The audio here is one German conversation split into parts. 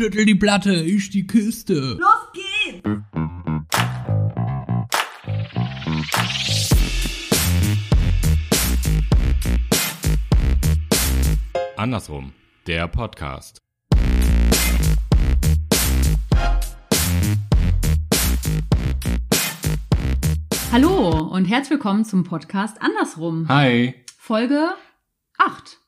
Schüttel die Platte, ich die Kiste. Los geht's! Andersrum, der Podcast. Hallo und herzlich willkommen zum Podcast Andersrum. Hi. Folge 8.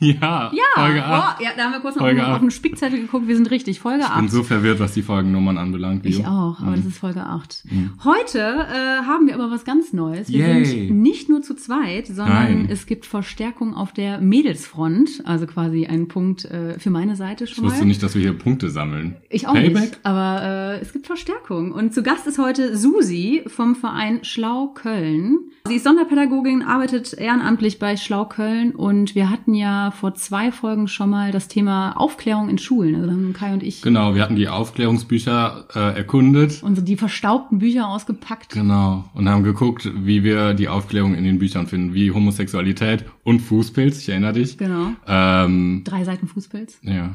Ja, Ja, Folge 8. Oh, ja, da haben wir kurz noch Folge auf acht. den Spickzettel geguckt. Wir sind richtig. Folge Ich bin 8. so verwirrt, was die Folgennummern anbelangt. ich auch, aber Mhm. das ist Folge 8. Mhm. Heute äh, haben wir aber was ganz Neues. Wir Yay. sind nicht nur zu zweit, sondern Nein. es gibt Verstärkung auf der Mädelsfront. Also quasi ein Punkt äh, für meine Seite Ich schon wusste mal. nicht, dass wir hier Punkte sammeln. Ich auch Payback? nicht, aber äh, es gibt Verstärkung. Und zu Gast ist heute Susi vom Verein Schlau Köln. Sie ist Sonderpädagogin, arbeitet ehrenamtlich bei Schlau Köln und wir hatten ja vor zwei Folgen schon mal das Thema Aufklärung in Schulen. Also haben Kai und ich Genau, wir hatten die Aufklärungsbücher äh, erkundet. unsere die verstaubten Bücher ausgepackt. Genau. Und haben geguckt, wie wir die Aufklärung in den Büchern finden, wie Homosexualität und Fußpilz, ich erinnere dich. Genau. Ähm, Drei Seiten Fußpilz. ja.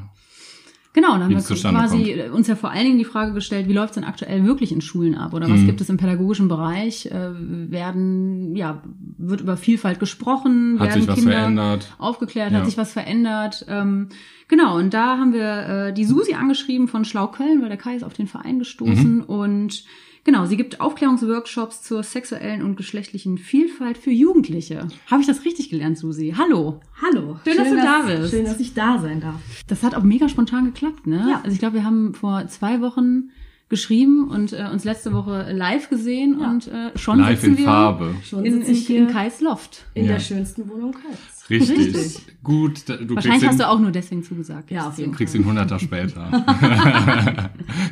Genau, und dann haben wir quasi uns ja vor allen Dingen die Frage gestellt, wie läuft es denn aktuell wirklich in Schulen ab? Oder was Mhm. gibt es im pädagogischen Bereich? Äh, werden, ja, wird über Vielfalt gesprochen? Hat werden sich was Kinder verändert? aufgeklärt, Ja. hat sich was verändert. Ähm, genau, und da haben wir äh, die Susi angeschrieben von Schlau Köln, weil der Kai ist auf den Verein gestoßen. Mhm. Und genau, sie gibt Aufklärungsworkshops zur sexuellen und geschlechtlichen Vielfalt für Jugendliche. Habe ich das richtig gelernt, Susi? Hallo. Hallo. Schön, dass du da bist. Schön, dass ich da sein darf. Das hat auch mega spontan geklappt, ne? Ja. Also ich glaube, wir haben vor zwei Wochen geschrieben und äh, uns letzte Woche live gesehen Ja. und äh, schon Live sitzen in wir Farbe. Schon in, sitze in, in Kais Loft. in Ja. der schönsten Wohnung Kölns. Richtig. Richtig. Gut, du Wahrscheinlich hast du auch nur deswegen zugesagt. Ja, auf jeden kriegst ihn 100er später.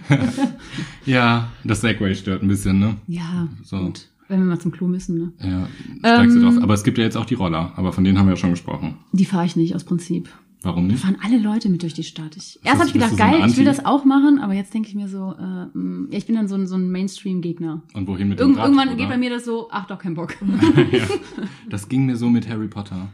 ja, das Segway stört ein bisschen, ne? Ja, So. gut. Wenn wir mal zum Klo müssen, ne? Ja, steigst du Ähm, drauf. Aber es gibt ja jetzt auch die Roller, aber von denen haben wir ja schon gesprochen. Die fahre ich nicht aus Prinzip. Warum Da nicht? fahren alle Leute mit durch die Stadt. Ich, erst habe ich gedacht, so geil, ich will das auch machen, aber jetzt denke ich mir so, äh, ja, ich bin dann so ein, so ein Mainstream-Gegner. Und wohin mit dem Rad, irgendwann oder? geht bei mir das so, ach doch, kein Bock. ja. Das ging mir so mit Harry Potter.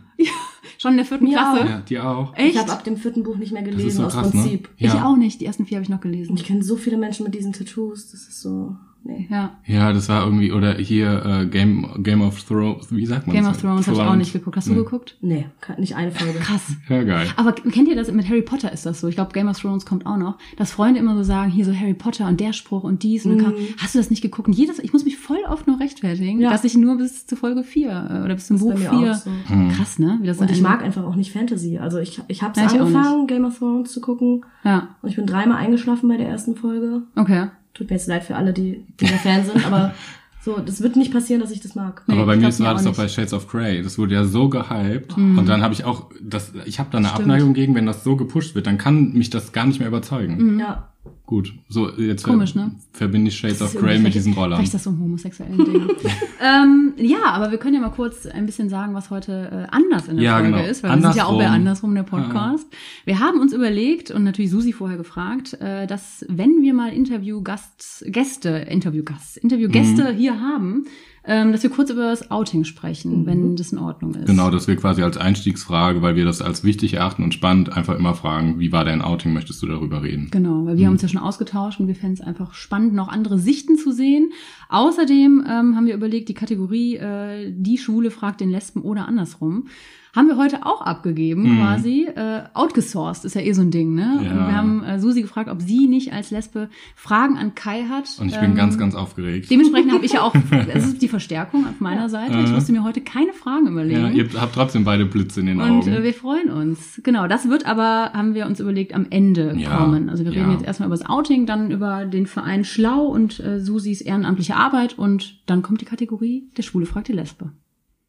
Schon in der vierten Mir Klasse. Ja, dir auch. Echt? Ich habe ab dem vierten Buch nicht mehr gelesen, so aus krass, ne? Prinzip. Ich Ja. auch nicht. Die ersten vier habe ich noch gelesen. Und ich kenne so viele Menschen mit diesen Tattoos. Das ist so. Nee. Ja. Ja, das war irgendwie, oder hier äh, Game, Game of Thrones, wie sagt man Game das? of Thrones habe ich auch nicht geguckt. Hast du Nee. geguckt? Nee, nicht eine Folge. Krass. Ja, geil. Aber kennt ihr das? Mit Harry Potter ist das so. Ich glaube, Game of Thrones kommt auch noch. Dass Freunde immer so sagen, hier so Harry Potter und der Spruch und dies. Und dann kam, hast du das nicht geguckt? Und jedes, ich muss mich voll oft nur rechtfertigen, Ja. dass ich nur bis zu Folge 4 oder bis zum Das Buch bei mir 4. auch so. Mhm. Krass, ne? Wie das Und ich mag einfach auch nicht Fantasy. Also ich, ich habe es Ja, angefangen, Game of Thrones zu gucken. Ja, Und ich bin dreimal eingeschlafen bei der ersten Folge. okay. Tut mir jetzt leid für alle, die, die da Fan sind, aber so, das wird nicht passieren, dass ich das mag. Nee, aber bei mir war mir das auch doch bei. Shades of Grey. Das wurde ja so gehypt. Und dann habe ich auch, das, ich habe da eine Stimmt. Abneigung gegen, wenn das so gepusht wird, dann kann mich das gar nicht mehr überzeugen. Ja. Gut, so jetzt ver- Komisch, ne? verbinde ich Shades of Grey mit diesen Vielleicht Rollern. ist das so ein homosexuellen Ding. ähm, ja, aber wir können ja mal kurz ein bisschen sagen, was heute äh, anders in der Ja, Folge genau. ist, weil wir sind ja auch bei Andersrum. Andersrum, der Podcast. Wir haben uns überlegt und natürlich Susi vorher gefragt, äh, dass wenn wir mal Interviewgast, Gäste, Interviewgast, Interviewgäste Mhm. hier haben, ähm, dass wir kurz über das Outing sprechen, wenn das in Ordnung ist. Genau, dass wir quasi als Einstiegsfrage, weil wir das als wichtig erachten und spannend, einfach immer fragen, wie war dein Outing, möchtest du darüber reden? Genau, weil wir haben uns ja schon ausgetauscht und wir fänden es einfach spannend, noch andere Sichten zu sehen. Außerdem ähm, haben wir überlegt, die Kategorie äh, Die Schule fragt den Lesben oder andersrum. Haben wir heute auch abgegeben, Mhm. quasi. Äh, outgesourced ist ja eh so ein Ding, ne? Ja. Und wir haben äh, Susi gefragt, ob sie nicht als Lesbe Fragen an Kai hat. Und ich bin Ähm, ganz, ganz aufgeregt. Dementsprechend habe ich ja auch, das ist die Verstärkung auf meiner Seite. Ich Äh. musste mir heute keine Fragen überlegen. Ja, ihr habt trotzdem beide Blitze in den Und Augen. äh, wir freuen uns. Genau, das wird aber, haben wir uns überlegt, am Ende Ja, kommen. Also wir reden ja. jetzt erstmal über das Outing, dann über den Verein Schlau und äh, Susis ehrenamtliche Arbeit und dann kommt die Kategorie Der Schwule fragt die Lesbe.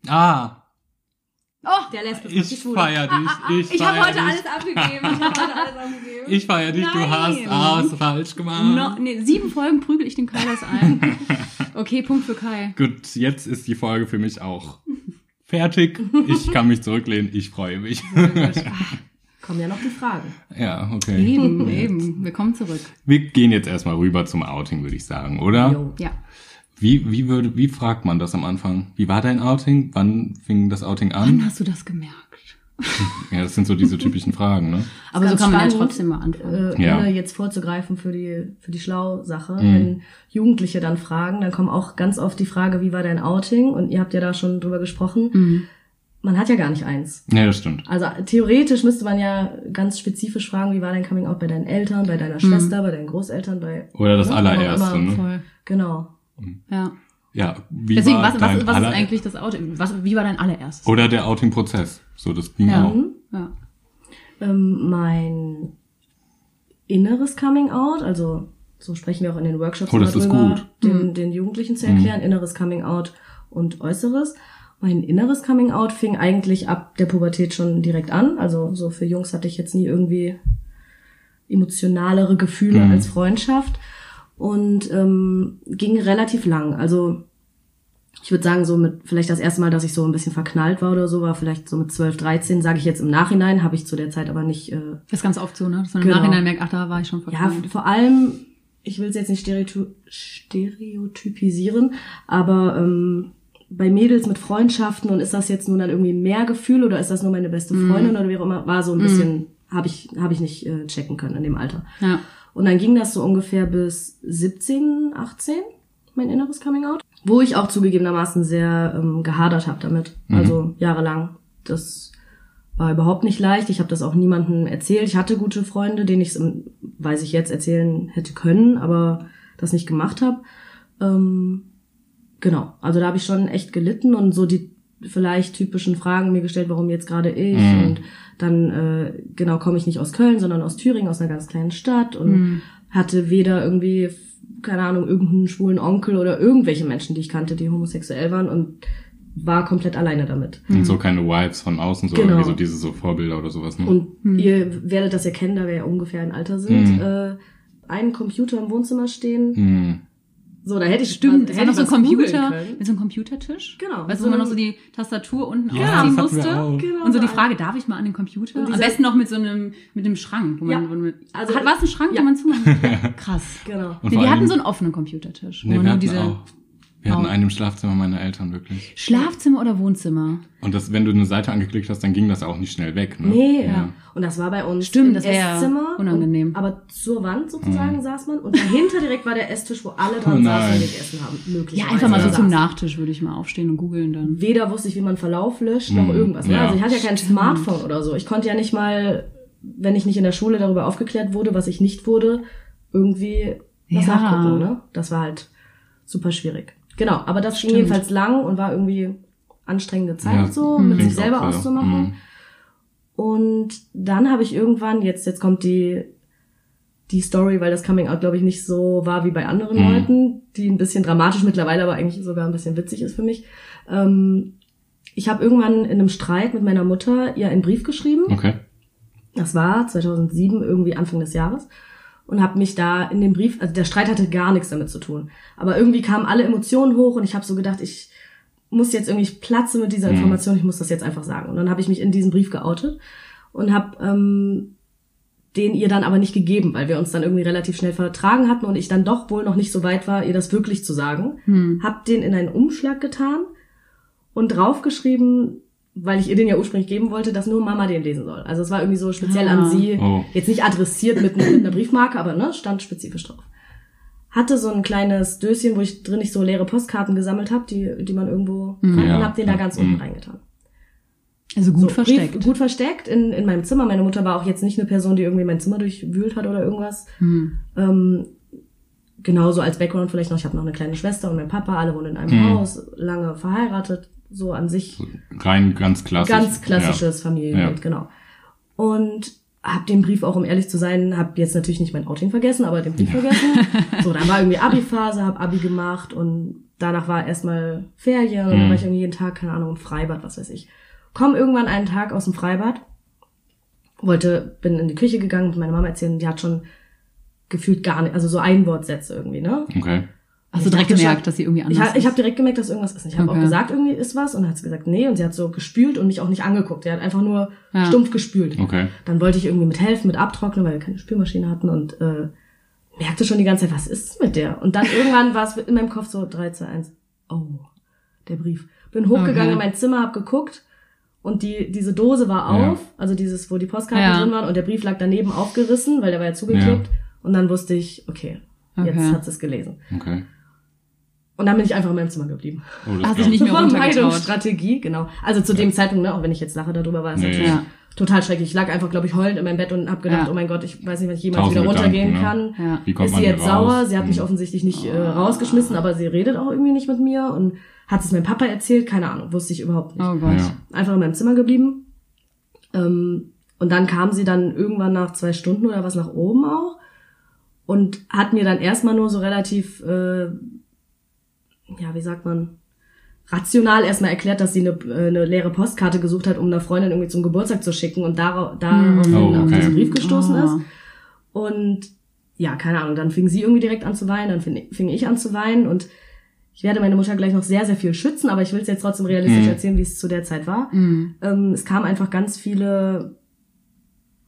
ah, Oh, Der Lesbe ich feier dich. Ich, ich habe heute dich. alles abgegeben. Ich habe heute alles abgegeben. Ich feier dich, du Nein. hast alles falsch gemacht. No, nee, sieben Folgen prügel ich dem Kai das ein. Okay, Punkt für Kai. Gut, jetzt ist die Folge für mich auch fertig. Ich kann mich zurücklehnen. Ich freue mich. Kommen ja noch die Fragen. ja, okay. Eben, eben. Wir kommen zurück. Wir gehen jetzt erstmal rüber zum Outing, würde ich sagen, oder? Jo. Ja. Wie, wie, würde, wie fragt man das am Anfang? Wie war dein Outing? Wann fing das Outing Wann an? hast du das gemerkt? Ja, das sind so diese typischen Fragen, ne? Aber so kann man ja spannend, trotzdem mal antworten. Äh, Ja. Ohne jetzt vorzugreifen für die, für die Schlau-Sache. Mhm. Wenn Jugendliche dann fragen, dann kommt auch ganz oft die Frage, wie war dein Outing? Und ihr habt ja da schon drüber gesprochen. Mhm. Man hat ja gar nicht eins. Ja, das stimmt. Also theoretisch müsste man ja ganz spezifisch fragen, wie war dein Coming Out bei deinen Eltern, bei deiner Schwester, bei deinen Großeltern, bei Oder das Ja, allererste, ne? Voll. genau. Ja. Ja, wie Deswegen, war was, was, dein was ist eigentlich das Outing? Was, wie war dein allererstes? Oder der Outing-Prozess. So, das ging Ja. auch. Ja. Ähm, mein inneres Coming Out, also so sprechen wir auch in den Workshops Oh, das immer ist gut. Den, den Jugendlichen zu erklären, inneres Coming Out und äußeres. Mein inneres Coming Out fing eigentlich ab der Pubertät schon direkt an. Also so für Jungs hatte ich jetzt nie irgendwie emotionalere Gefühle Mhm. als Freundschaft und ähm, ging relativ lang. Also ich würde sagen, so mit vielleicht das erste Mal, dass ich so ein bisschen verknallt war oder so, war vielleicht so mit 12, 13, sage ich jetzt im Nachhinein, habe ich zu der Zeit aber nicht. Äh, Das ist ganz oft so, ne? Dass man Genau. im Nachhinein merkt, ach, da war ich schon ja, verknallt. vor allem, ich will es jetzt nicht stereoty stereotypisieren, aber ähm, bei Mädels mit Freundschaften und ist das jetzt nun dann irgendwie mehr Gefühl oder ist das nur meine beste Freundin oder wie auch immer, war so ein bisschen, habe ich, habe ich nicht äh, checken können in dem Alter. Ja. Und dann ging das so ungefähr bis 17, 18, mein inneres Coming Out, wo ich auch zugegebenermaßen sehr ähm, gehadert habe damit. Also jahrelang. Das war überhaupt nicht leicht. Ich habe das auch niemandem erzählt. Ich hatte gute Freunde, denen ich es, weiß ich jetzt, erzählen hätte können, aber das nicht gemacht habe. Ähm, genau, also da habe ich schon echt gelitten und so die vielleicht typischen Fragen mir gestellt, warum jetzt gerade ich Mhm. und dann äh, genau komme ich nicht aus Köln, sondern aus Thüringen, aus einer ganz kleinen Stadt und Mhm. hatte weder irgendwie keine Ahnung irgendeinen schwulen Onkel oder irgendwelche Menschen, die ich kannte, die homosexuell waren und war komplett alleine damit. Und so keine Vibes von außen, so Genau. irgendwie so diese so Vorbilder oder sowas, ne? Und ihr werdet das ja kennen, da wir ja ungefähr ein Alter sind. Mhm. Äh, einen Computer im Wohnzimmer stehen. So, da hätte ich Stimmt, hätte es war noch ich so ein Computer, mit so einem Computertisch. Genau, Weißt du, so wo man noch so die Tastatur unten Ja, aufziehen das musste? Genau, Und so die Frage, darf ich mal an den Computer? Am besten noch mit so einem, mit einem Schrank, wo man, Ja. wo man Also- hat, war es ein Schrank, Ja. den man zumachen kann? Krass. Genau. Und Nee, vor die hatten so einen offenen Computertisch. wo Nee, man wir nur diese auch. Wir hatten einen im Schlafzimmer meiner Eltern, wirklich. Schlafzimmer oder Wohnzimmer? Und das, wenn du eine Seite angeklickt hast, dann ging das auch nicht schnell weg, ne? Nee, Ja. und das war bei uns Stimmt, im das ja Esszimmer. unangenehm. Und, aber zur Wand sozusagen saß man und dahinter direkt war der Esstisch, wo alle Oh dran saßen nein. und gegessen haben. Ja, Möglicherweise. einfach mal so Da zum saßen. Nachtisch würde ich mal aufstehen und googeln dann. Weder wusste ich, wie man Verlauf löscht, noch Mhm, irgendwas. Ne? ja. Also ich hatte ja kein Smartphone oder so. Ich konnte ja nicht mal, wenn ich nicht in der Schule darüber aufgeklärt wurde, was ich nicht wurde, irgendwie was Ja. nachgucken. Ne? Das war halt super schwierig. Genau, aber das ging Stimmt. jedenfalls lang und war irgendwie anstrengende Zeit Ja, so, mit klingt sich selber auch auszumachen. Mhm. Und dann habe ich irgendwann, jetzt, jetzt kommt die, die Story, weil das Coming Out, glaube ich, nicht so war wie bei anderen Mhm. Leuten, die ein bisschen dramatisch mittlerweile, aber eigentlich sogar ein bisschen witzig ist für mich. Ähm, ich habe irgendwann in einem Streit mit meiner Mutter ihr einen Brief geschrieben. Okay. Das war 2007, irgendwie Anfang des Jahres. Und habe mich da in dem Brief, also der Streit hatte gar nichts damit zu tun. Aber irgendwie kamen alle Emotionen hoch und ich habe so gedacht, ich muss jetzt irgendwie, ich platze mit dieser Mhm. Information, ich muss das jetzt einfach sagen. Und dann habe ich mich in diesen Brief geoutet und habe ähm, den ihr dann aber nicht gegeben, weil wir uns dann irgendwie relativ schnell vertragen hatten und ich dann doch wohl noch nicht so weit war, ihr das wirklich zu sagen. Hm. Hab den in einen Umschlag getan und draufgeschrieben, weil ich ihr den ja ursprünglich geben wollte, dass nur Mama den lesen soll. Also es war irgendwie so speziell Ah. an sie, Oh. jetzt nicht adressiert mit, mit einer Briefmarke, aber ne, stand spezifisch drauf. Hatte so ein kleines Döschen, wo ich drin nicht so leere Postkarten gesammelt habe, die, die man irgendwo Mhm. kann, und hab den da ganz Mhm. unten reingetan. Also gut So, versteckt. Brief, gut versteckt in, in meinem Zimmer. Meine Mutter war auch jetzt nicht eine Person, die irgendwie mein Zimmer durchwühlt hat oder irgendwas. Hm. Ähm, genauso als Background vielleicht noch, ich habe noch eine kleine Schwester und mein Papa, alle wohnen in einem Mhm. Haus, lange verheiratet, so an sich rein ganz klassisch. ganz klassisches Familienbild, Ja. genau. Und hab den Brief auch, um ehrlich zu sein, hab jetzt natürlich nicht mein Outing vergessen, aber den Brief vergessen. So, dann war irgendwie Abi-Phase, hab Abi gemacht und danach war erstmal Ferien und dann Mhm. war ich irgendwie jeden Tag, keine Ahnung, im Freibad, was weiß ich. Komm irgendwann einen Tag aus dem Freibad, wollte, bin in die Küche gegangen und meine Mama erzählen, die hat schon gefühlt gar nicht, also so Einwortsätze irgendwie, ne? Ja. Okay. Hast du direkt gemerkt, schon- dass sie irgendwie anders Ich, ha- ich ist? habe direkt gemerkt, dass irgendwas ist. Ich habe Okay. auch gesagt, irgendwie ist was. Und dann hat sie gesagt, nee. Und sie hat so gespült und mich auch nicht angeguckt. Sie hat einfach nur Ja. stumpf gespült. Okay. Dann wollte ich irgendwie mit helfen, mit abtrocknen, weil wir keine Spülmaschine hatten. Und äh, merkte schon die ganze Zeit, was ist mit der? Und dann irgendwann war es in meinem Kopf so 3, 2, 1. Oh, der Brief. Bin hochgegangen Okay. in mein Zimmer, hab geguckt. Und die, diese Dose war Ja. auf, also dieses, wo die Postkarten Ja. drin waren und der Brief lag daneben aufgerissen, weil der war ja zugeklebt. Und dann wusste ich, okay, jetzt hat sie es gelesen. Okay. Und dann bin ich einfach in meinem Zimmer geblieben. Oh, das Hast dich glaub nicht mehr runtergetraut. Vermeidungsstrategie, genau. Also zu dem Zeitpunkt, ne, auch wenn ich jetzt lache darüber, war es Nee. natürlich Ja. total schrecklich. Ich lag einfach, glaube ich, heulend in meinem Bett und habe gedacht, Ja. oh mein Gott, ich weiß nicht, wann ich jemals Tausend wieder runtergehen Gedanken, kann. ne? Ja. Wie kommt ist man sie jetzt raus? sauer? Sie hat mich Hm. offensichtlich nicht äh, rausgeschmissen, aber sie redet auch irgendwie nicht mit mir und hat es meinem Papa erzählt, keine Ahnung, wusste ich überhaupt nicht. Oh Gott. Ja. Einfach in meinem Zimmer geblieben. Ähm, und dann kam sie dann irgendwann nach zwei Stunden oder was nach oben auch und hat mir dann erstmal nur so relativ, äh, ja, wie sagt man, rational erstmal erklärt, dass sie eine, äh, eine leere Postkarte gesucht hat, um einer Freundin irgendwie zum Geburtstag zu schicken und darauf, daraufhin Oh, auf okay. diesen Brief gestoßen Oh. ist. Und ja, keine Ahnung, dann fing sie irgendwie direkt an zu weinen, dann fing, fing ich an zu weinen und ich werde meine Mutter gleich noch sehr, sehr viel schützen, aber ich will es jetzt trotzdem realistisch Mhm. erzählen, wie es zu der Zeit war. Mhm. Ähm, es kamen einfach ganz viele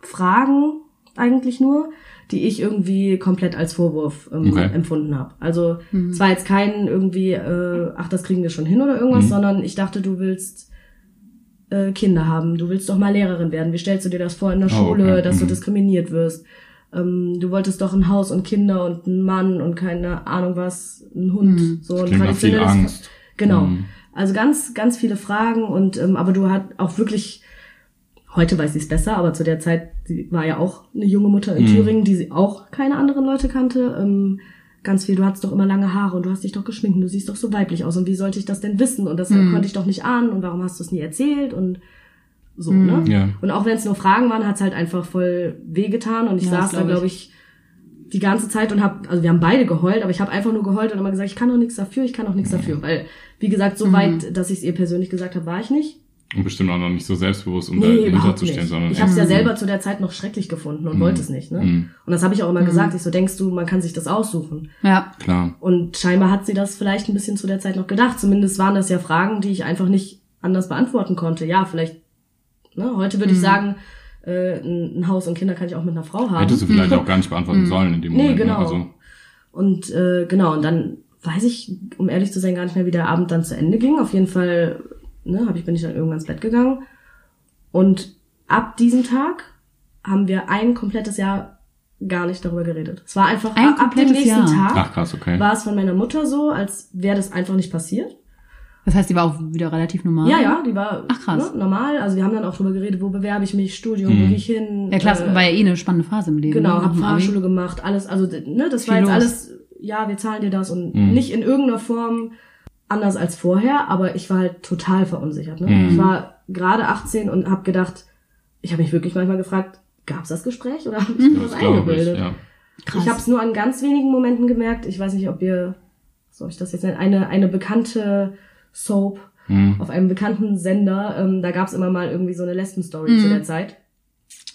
Fragen eigentlich nur, die ich irgendwie komplett als Vorwurf ähm, Okay. empfunden habe. Also es war jetzt kein irgendwie, äh, ach, das kriegen wir schon hin oder irgendwas, Mhm. sondern ich dachte, du willst äh, Kinder haben, du willst doch mal Lehrerin werden. Wie stellst du dir das vor in der Oh, Schule, okay. dass du Mhm. diskriminiert wirst? Ähm, du wolltest doch ein Haus und Kinder und einen Mann und keine Ahnung was, einen Hund, Mhm. so ein traditionelles Angst. Genau. Mhm. Also ganz, ganz viele Fragen und ähm, aber du hast auch wirklich, heute weiß ich es besser, aber zu der Zeit, sie war ja auch eine junge Mutter in Mhm. Thüringen, die sie auch keine anderen Leute kannte. Ähm, ganz viel, du hattest doch immer lange Haare und du hast dich doch geschminkt und du siehst doch so weiblich aus und wie sollte ich das denn wissen? Und das Mhm. konnte ich doch nicht ahnen und warum hast du es nie erzählt und so, Mhm. ne? Ja. Und auch wenn es nur Fragen waren, hat's halt einfach voll wehgetan und ich Ja, saß da, glaub ich. glaube ich, die ganze Zeit und hab, also wir haben beide geheult, aber ich habe einfach nur geheult und immer gesagt, ich kann doch nichts dafür, ich kann doch nichts dafür, weil wie gesagt, so Mhm. weit, dass ich es ihr persönlich gesagt habe, war ich nicht. Und bestimmt auch noch nicht so selbstbewusst, um Nee, dahinter zu stehen, sondern Ich habe es ja selber zu der Zeit noch schrecklich gefunden und Mhm. wollte es nicht, ne? Mhm. Und das habe ich auch immer Mhm. gesagt. Ich so denkst du, man kann sich das aussuchen. Ja. Klar. Und scheinbar hat sie das vielleicht ein bisschen zu der Zeit noch gedacht. Zumindest waren das ja Fragen, die ich einfach nicht anders beantworten konnte. Ja, vielleicht. Ne, heute würde ich Mhm. sagen, äh, ein Haus und Kinder kann ich auch mit einer Frau haben. Hättest du vielleicht auch gar nicht beantworten sollen in dem Nee, Moment. genau. Ne? Also, Und äh, genau, und dann weiß ich, um ehrlich zu sein, gar nicht mehr, wie der Abend dann zu Ende ging. Auf jeden Fall ne, hab ich, bin ich dann irgendwann ins Bett gegangen. Und ab diesem Tag haben wir ein komplettes Jahr gar nicht darüber geredet. Es war einfach Ein ab dem komplettes nächsten Jahr? Tag ach krass, okay. war es von meiner Mutter so, als wäre das einfach nicht passiert. Das heißt, die war auch wieder relativ normal. Ja, ja, die war Ach, krass. Ne, normal. Also wir haben dann auch drüber geredet, wo bewerbe ich mich, Studium, wo Mhm. gehe ich hin. Ja, klar, äh, war ja eh eine spannende Phase im Leben. Genau, ne? hab. Fahrschule gemacht, alles, also ne, das war Viel jetzt los. alles, ja, wir zahlen dir das und Mhm. nicht in irgendeiner Form anders als vorher, aber ich war halt total verunsichert. Ne? Mhm. Ich war gerade 18 und habe gedacht, ich habe mich wirklich manchmal gefragt, gab's das Gespräch oder habe ich mir was das glaube ich, eingebildet? ja. Krass. Ich habe es nur an ganz wenigen Momenten gemerkt. Ich weiß nicht, ob ihr, soll ich das jetzt nennen, eine, eine bekannte Soap Mhm. auf einem bekannten Sender, ähm, da gab's immer mal irgendwie so eine Lesben-Story zu der Zeit.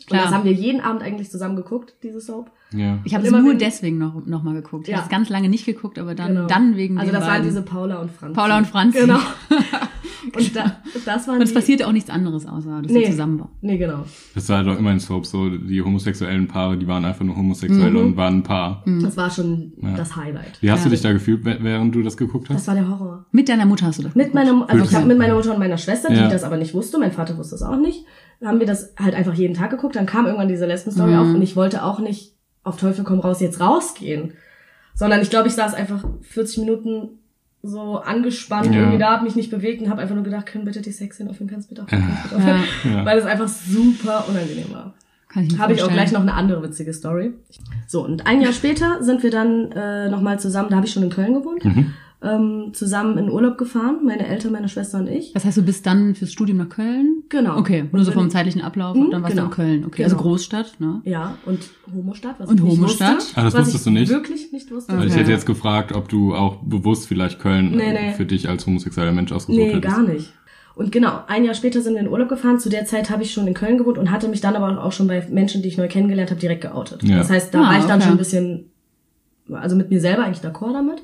Und Klar. das haben wir jeden Abend eigentlich zusammen geguckt, diese Soap. Ja. Ich habe es immer nur deswegen noch, noch mal geguckt. Ich Ja. habe es ganz lange nicht geguckt, aber dann, Genau. dann wegen Also das waren beiden. diese Paula und Franz. Paula und Franzi. Genau. Und da, das waren Und es passierte auch nichts anderes, außer dass Nee. sie zusammen waren. Nee, genau. Das war doch immer in Soap so, die homosexuellen Paare, die waren einfach nur homosexuell Mhm. und waren ein Paar. Das war schon Ja. das Highlight. Wie hast du dich da gefühlt, wäh- während du das geguckt hast? Das war der Horror. Mit deiner Mutter hast du das Mit geguckt? meiner, also ich habe mit meiner Mutter und meiner Schwester, die das aber nicht wusste, mein Vater wusste es auch nicht, haben wir das halt einfach jeden Tag geguckt. Dann kam irgendwann diese Lesben-Story Mhm. auf und ich wollte auch nicht auf Teufel komm raus jetzt rausgehen. Sondern ich glaube, ich saß einfach 40 Minuten so angespannt Ja. irgendwie da, hab mich nicht bewegt und habe einfach nur gedacht, können bitte die Sexszenen aufhören, kannst bitte aufhören, kannst bitte aufhören. Ja. Weil es einfach super unangenehm war. kann ich Habe ich auch gleich noch eine andere witzige Story. So, und ein Jahr später sind wir dann äh, nochmal zusammen, da habe ich schon in Köln gewohnt, Mhm. Ähm, zusammen in Urlaub gefahren, meine Eltern, meine Schwester und ich. Das heißt, du bist dann fürs Studium nach Köln? Genau. Okay, nur Und so vom zeitlichen Ablauf Mhm, und dann warst genau. du in Köln. Okay, also Genau. Großstadt, ne? Ja, und Homostadt, was Und ich nicht Homostadt? wusste. Ah, das wusstest ich du nicht? wirklich nicht wusste. Also ich Okay. hätte jetzt gefragt, ob du auch bewusst vielleicht Köln Nee, äh, nee. für dich als homosexueller Mensch ausgesucht Nee, hättest. gar nicht. Und genau, ein Jahr später sind wir in Urlaub gefahren. Zu der Zeit habe ich schon in Köln gewohnt und hatte mich dann aber auch schon bei Menschen, die ich neu kennengelernt habe, direkt geoutet. Ja. Das heißt, da Ah, war ich dann okay. schon ein bisschen, also mit mir selber eigentlich d'accord damit.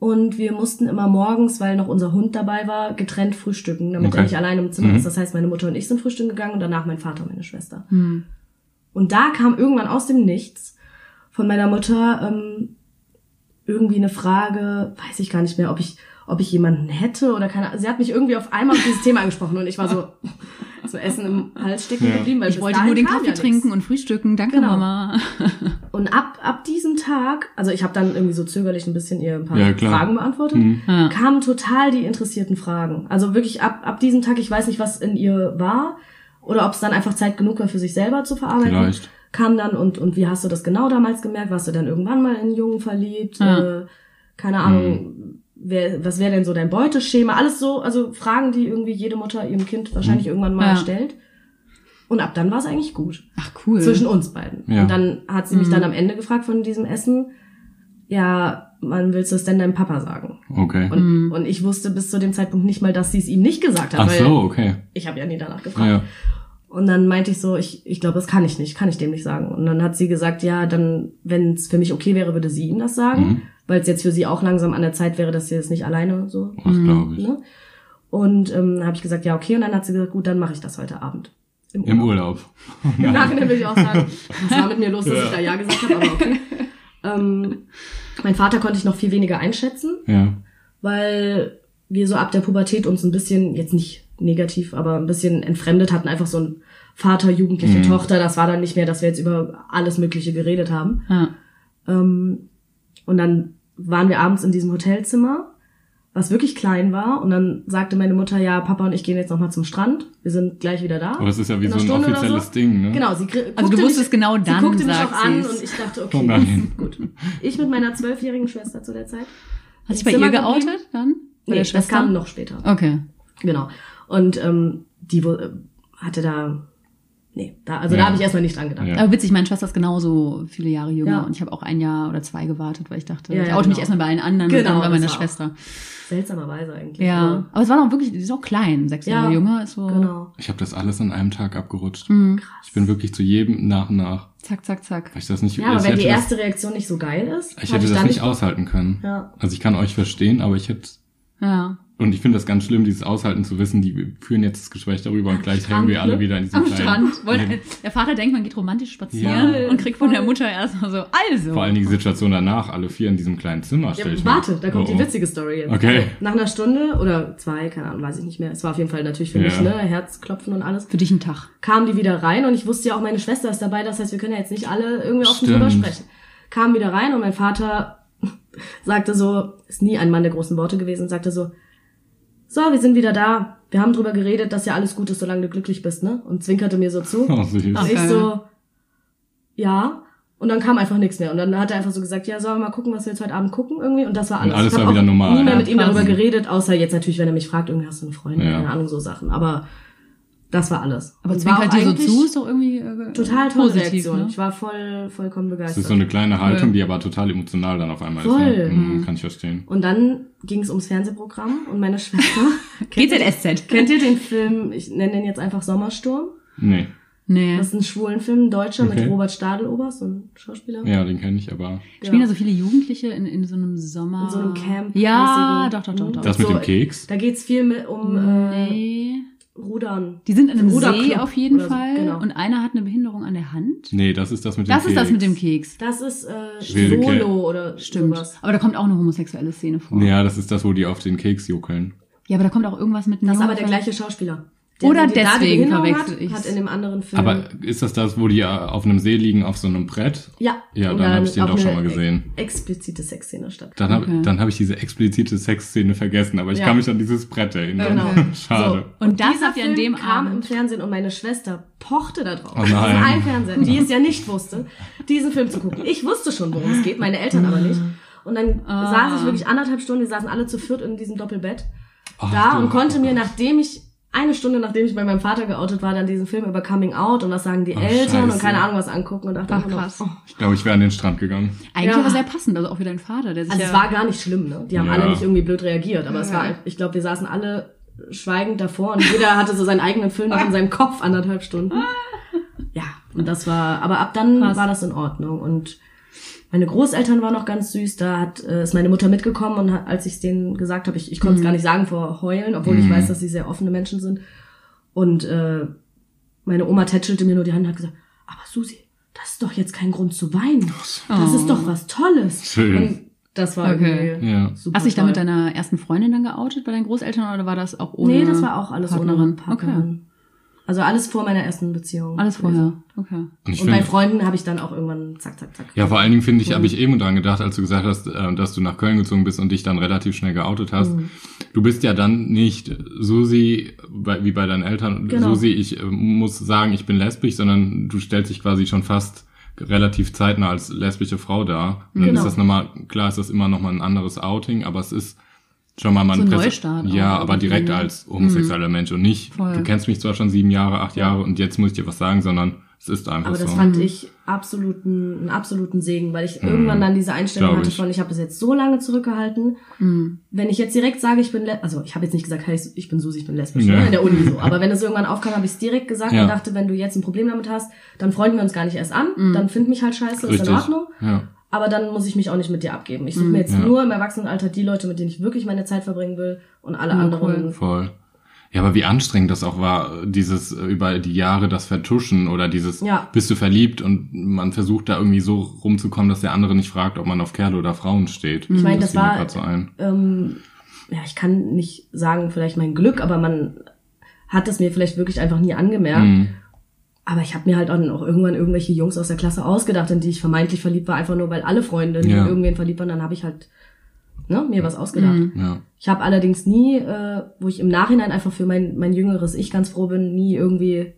Und wir mussten immer morgens, weil noch unser Hund dabei war, getrennt frühstücken, damit Okay. er nicht alleine im Zimmer Mhm. ist. Das heißt, meine Mutter und ich sind frühstücken gegangen und danach mein Vater und meine Schwester. Hm. Und da kam irgendwann aus dem Nichts von meiner Mutter ähm, irgendwie eine Frage, weiß ich gar nicht mehr, ob ich, ob ich jemanden hätte oder keine Ahnung. Sie hat mich irgendwie auf einmal auf dieses Thema angesprochen und ich war so, so Essen im Hals stecken Ja. geblieben. Weil Ich wollte nur den Kaffee ja trinken und frühstücken. Danke, Genau. Mama. Und ab, ab diesem Tag, also ich habe dann irgendwie so zögerlich ein bisschen ihr ein paar Ja. Fragen beantwortet, Mhm. Ja. kamen total die interessierten Fragen. Also wirklich ab, ab diesem Tag, ich weiß nicht, was in ihr war oder ob es dann einfach Zeit genug war für sich selber zu verarbeiten. Vielleicht. Kam dann und, und wie hast du das genau damals gemerkt? Warst du dann irgendwann mal in einen Jungen verliebt? Ja. Äh, keine Ahnung, wer, was wäre denn so dein Beuteschema? Alles so, also Fragen, die irgendwie jede Mutter ihrem Kind wahrscheinlich irgendwann mal Ja. stellt. Und ab dann war es eigentlich gut Ach, cool. zwischen uns beiden. Ja. Und dann hat sie mich dann am Ende gefragt von diesem Essen, ja, wann willst du es denn deinem Papa sagen? Okay. Und, und ich wusste bis zu dem Zeitpunkt nicht mal, dass sie es ihm nicht gesagt hat, Ach weil so, okay. ich habe ja nie danach gefragt. Ja. Und dann meinte ich so, ich, ich glaube, das kann ich nicht, kann ich dem nicht sagen. Und dann hat sie gesagt, ja, dann, wenn es für mich okay wäre, würde sie ihm das sagen, Mhm. Weil es jetzt für sie auch langsam an der Zeit wäre, dass sie es nicht alleine so. Was glaube ich. Ne? Und ähm, habe ich gesagt, ja, okay. Und dann hat sie gesagt, gut, dann mache ich das heute Abend. Im Urlaub. Im Nachhinein will ich auch sagen, was war mit mir los, dass ich da Ja gesagt habe, aber okay. ähm, mein Vater konnte ich noch viel weniger einschätzen, Ja. weil wir so ab der Pubertät uns ein bisschen, jetzt nicht negativ, aber ein bisschen entfremdet hatten. Einfach so ein Vater, jugendliche Mhm. Tochter. Das war dann nicht mehr, dass wir jetzt über alles Mögliche geredet haben. Ja. Ähm, und dann waren wir abends in diesem Hotelzimmer, was wirklich klein war. Und dann sagte meine Mutter, ja, Papa und ich gehen jetzt nochmal zum Strand. Wir sind gleich wieder da. Aber das ist ja wie so ein Stunde offizielles so. Ding, ne? Genau, sie Also du guckte wusstest mich, genau sie dann, guckte mich auch an sie's. und ich dachte, Oh okay, nein. gut. Ich mit meiner zwölfjährigen Schwester zu der Zeit. Hast du Im bei Zimmer ihr geoutet geblieben. dann? Bei Nee, der das Schwester? kam noch später. Okay. Genau. Und ähm, die äh, hatte da, nee, da, also Ja. da habe ich erstmal nicht dran gedacht. Ja. Aber witzig, meine Schwester ist genauso viele Jahre jünger Ja. und ich habe auch ein Jahr oder zwei gewartet, weil ich dachte, Ja, ich ja, oute mich genau. erstmal bei allen anderen Genau, und dann bei das meiner Schwester. Seltsamerweise eigentlich. Ja. aber- Aber es war noch wirklich, die ist auch klein, sechs Jahre Ja, jünger, ist so. Genau. Ich habe das alles an einem Tag abgerutscht. Mhm. Ich bin wirklich zu jedem nach und nach. Zack, zack, zack. Weil ich das nicht, Ja, aber ich wenn die das- erste Reaktion nicht so geil ist, Ich hätte das dann nicht aushalten können. Ja. Also ich kann euch verstehen, aber ich hätte Ja. Und ich finde das ganz schlimm, dieses Aushalten zu wissen, die führen jetzt das Gespräch darüber und gleich Strand, hängen wir alle ne? wieder in diesem Am kleinen Strand. Leben. der Vater denkt, man geht romantisch spazieren Ja. und kriegt von der Mutter erstmal so, also. Vor allen Dingen die Situation danach, alle vier in diesem kleinen Zimmer, Ja, warte, da kommt Oh, die oh. witzige Story jetzt. Okay. Also, nach einer Stunde oder zwei, keine Ahnung, weiß ich nicht mehr. Es war auf jeden Fall natürlich für Ja. mich, ne, Herzklopfen und alles. Für dich ein Tag. Kamen die wieder rein und ich wusste ja auch, meine Schwester ist dabei, das heißt, wir können ja jetzt nicht alle irgendwie offen drüber sprechen. Kamen wieder rein und mein Vater sagte so, ist nie ein Mann der großen Worte gewesen, sagte so, so, wir sind wieder da. Wir haben drüber geredet, dass ja alles gut ist, solange du glücklich bist, ne? Und zwinkerte mir so zu. Oh, süß. Und Ach, ich so, ja. Und dann kam einfach nichts mehr. Und dann hat er einfach so gesagt, ja, sollen wir mal gucken, was wir jetzt heute Abend gucken irgendwie. Und das war alles. Und alles ich war wieder normal. nie mehr mit Ja, ihm darüber geredet, außer jetzt natürlich, wenn er mich fragt, irgendwie hast du eine Freundin, Ja. keine Ahnung, so Sachen. Aber das war alles. Aber zwinkert dir so eigentlich zu, ist doch irgendwie äh, Total tolle positiv, Reaktion. Ne? Ich war voll, vollkommen Das begeistert. ist so eine kleine Haltung, Cool. die aber total emotional dann auf einmal Voll. ist. Ne? Mhm, kann ich verstehen. und dann ging es ums Fernsehprogramm und meine Schwester. kennt, ihr, GZSZ. kennt ihr den Film, ich nenne den jetzt einfach Sommersturm? Nee. Nee. Das ist ein schwulen Film, ein Deutscher Okay. mit Robert Stadeloberst, so ein Schauspieler. Ja, den kenne ich, aber Spielen da so viele Jugendliche in, in so einem Sommer. In so einem Camp. Ja, doch, doch, doch, doch. das mit So, dem Keks? Da geht's viel mit, um äh, Nee. Rudern. Die sind in einem Ruderclub See auf jeden so, Fall genau. und einer hat eine Behinderung an der Hand. Nee, das ist das mit dem Das Keks. ist das mit dem Keks. Das ist äh. Solo oder Stimmt. sowas. Aber da kommt auch eine homosexuelle Szene vor. Ja, das ist das, wo die auf den Keks juckeln. Ja, aber da kommt auch irgendwas mit Das ist aber der gleiche Schauspieler. Oder die deswegen verwechsel hat, ich's. hat in dem anderen Film. Aber ist das das, wo die auf einem See liegen, auf so einem Brett? ja, Ja, und dann hab ich den auch doch schon mal gesehen. Explizite Sexszene statt. Dann habe Okay. dann hab ich diese explizite Sexszene vergessen, aber ich Ja. kann mich an dieses Brett erinnern. Genau. Schade. So. Und das dieser Film dem kam Abend- im Fernsehen und meine Schwester pochte da drauf. Oh nein. Ein Fernseher, die es ja nicht wusste, diesen Film zu gucken. Ich wusste schon, worum es geht, meine Eltern aber nicht. Und dann Ah. saß ich wirklich anderthalb Stunden, wir saßen alle zu viert in diesem Doppelbett Ach, da und konnte mir, nachdem ich eine Stunde nachdem ich bei meinem Vater geoutet war, dann diesen Film über Coming Out und was sagen die Ach, Eltern und scheiße. keine Ahnung was angucken und dachte Ach, krass. oh. Ich glaube, ich wäre an den Strand gegangen. Eigentlich Ja. aber sehr passend, also auch für deinen Vater, der sich Also ja es war gar nicht schlimm, ne? Die haben Ja. alle nicht irgendwie blöd reagiert, aber es war, ich glaube, wir saßen alle schweigend davor und jeder hatte so seinen eigenen Film noch in seinem Kopf anderthalb Stunden. Ja, und das war, aber ab dann Krass. war das in Ordnung und meine Großeltern waren noch ganz süß, da hat, äh, ist meine Mutter mitgekommen und hat, als ich es denen gesagt habe, ich, ich konnte es gar nicht sagen vor Heulen, obwohl ich weiß, dass sie sehr offene Menschen sind. Und äh, meine Oma tätschelte mir nur die Hand und hat gesagt, aber Susi, das ist doch jetzt kein Grund zu weinen. Das ist doch was Tolles. Schön. Und Das war Okay. irgendwie Ja. super Hast du dich da mit deiner ersten Freundin dann geoutet bei deinen Großeltern oder war das auch ohne Nee, das war auch alles Partnerin? ohne Partnerin. Also alles vor meiner ersten Beziehung. Alles vorher. Okay. Und Und bei Freunden habe ich dann auch irgendwann zack, zack, zack. ja, vor allen Dingen finde ich, habe ich eben dran gedacht, als du gesagt hast, äh, dass du nach Köln gezogen bist und dich dann relativ schnell geoutet hast. Mhm. Du bist ja dann nicht Susi, wie bei deinen Eltern, Genau. Susi, ich äh, muss sagen, ich bin lesbisch, sondern du stellst dich quasi schon fast relativ zeitnah als lesbische Frau dar. Und dann Genau. ist das nochmal, klar ist das immer nochmal ein anderes Outing, aber es ist schon mal man So Neustart auch Ja, aber direkt ne? als homosexueller Mensch und nicht, Voll. du kennst mich zwar schon sieben Jahre, acht Jahre und jetzt muss ich dir was sagen, sondern es ist einfach Aber das so. fand ich absoluten, einen absoluten Segen, weil ich irgendwann dann diese Einstellung Mhm. Glaub hatte ich. von, ich habe es jetzt so lange zurückgehalten. Mhm. Wenn ich jetzt direkt sage, ich bin, also ich habe jetzt nicht gesagt, hey, ich bin Susi, ich bin lesbisch, Ja. ne, in der Uni so. Aber wenn es irgendwann aufkam, habe ich es direkt gesagt Ja. und dachte, wenn du jetzt ein Problem damit hast, dann freunden wir uns gar nicht erst an, dann find mich halt scheiße, ist Richtig. in Ordnung. Ja. Aber dann muss ich mich auch nicht mit dir abgeben. Ich suche mir jetzt Ja. nur im Erwachsenenalter die Leute, mit denen ich wirklich meine Zeit verbringen will und alle Ja, anderen. cool. Voll. Ja, aber wie anstrengend das auch war, dieses äh, über die Jahre das Vertuschen oder dieses Ja. bist du verliebt und man versucht da irgendwie so rumzukommen, dass der andere nicht fragt, ob man auf Kerle oder Frauen steht. Ich meine, das mir war, so ähm, ja, ich kann nicht sagen, vielleicht mein Glück, aber man hat es mir vielleicht wirklich einfach nie angemerkt. Mhm. Aber ich habe mir halt auch auch irgendwann irgendwelche Jungs aus der Klasse ausgedacht, in die ich vermeintlich verliebt war, einfach nur weil alle Freundinnen Ja. in irgendwen verliebt waren. Dann habe ich halt ne, mir was ausgedacht. Mhm. Ja. Ich habe allerdings nie, äh, wo ich im Nachhinein einfach für mein, mein jüngeres Ich ganz froh bin, nie irgendwie.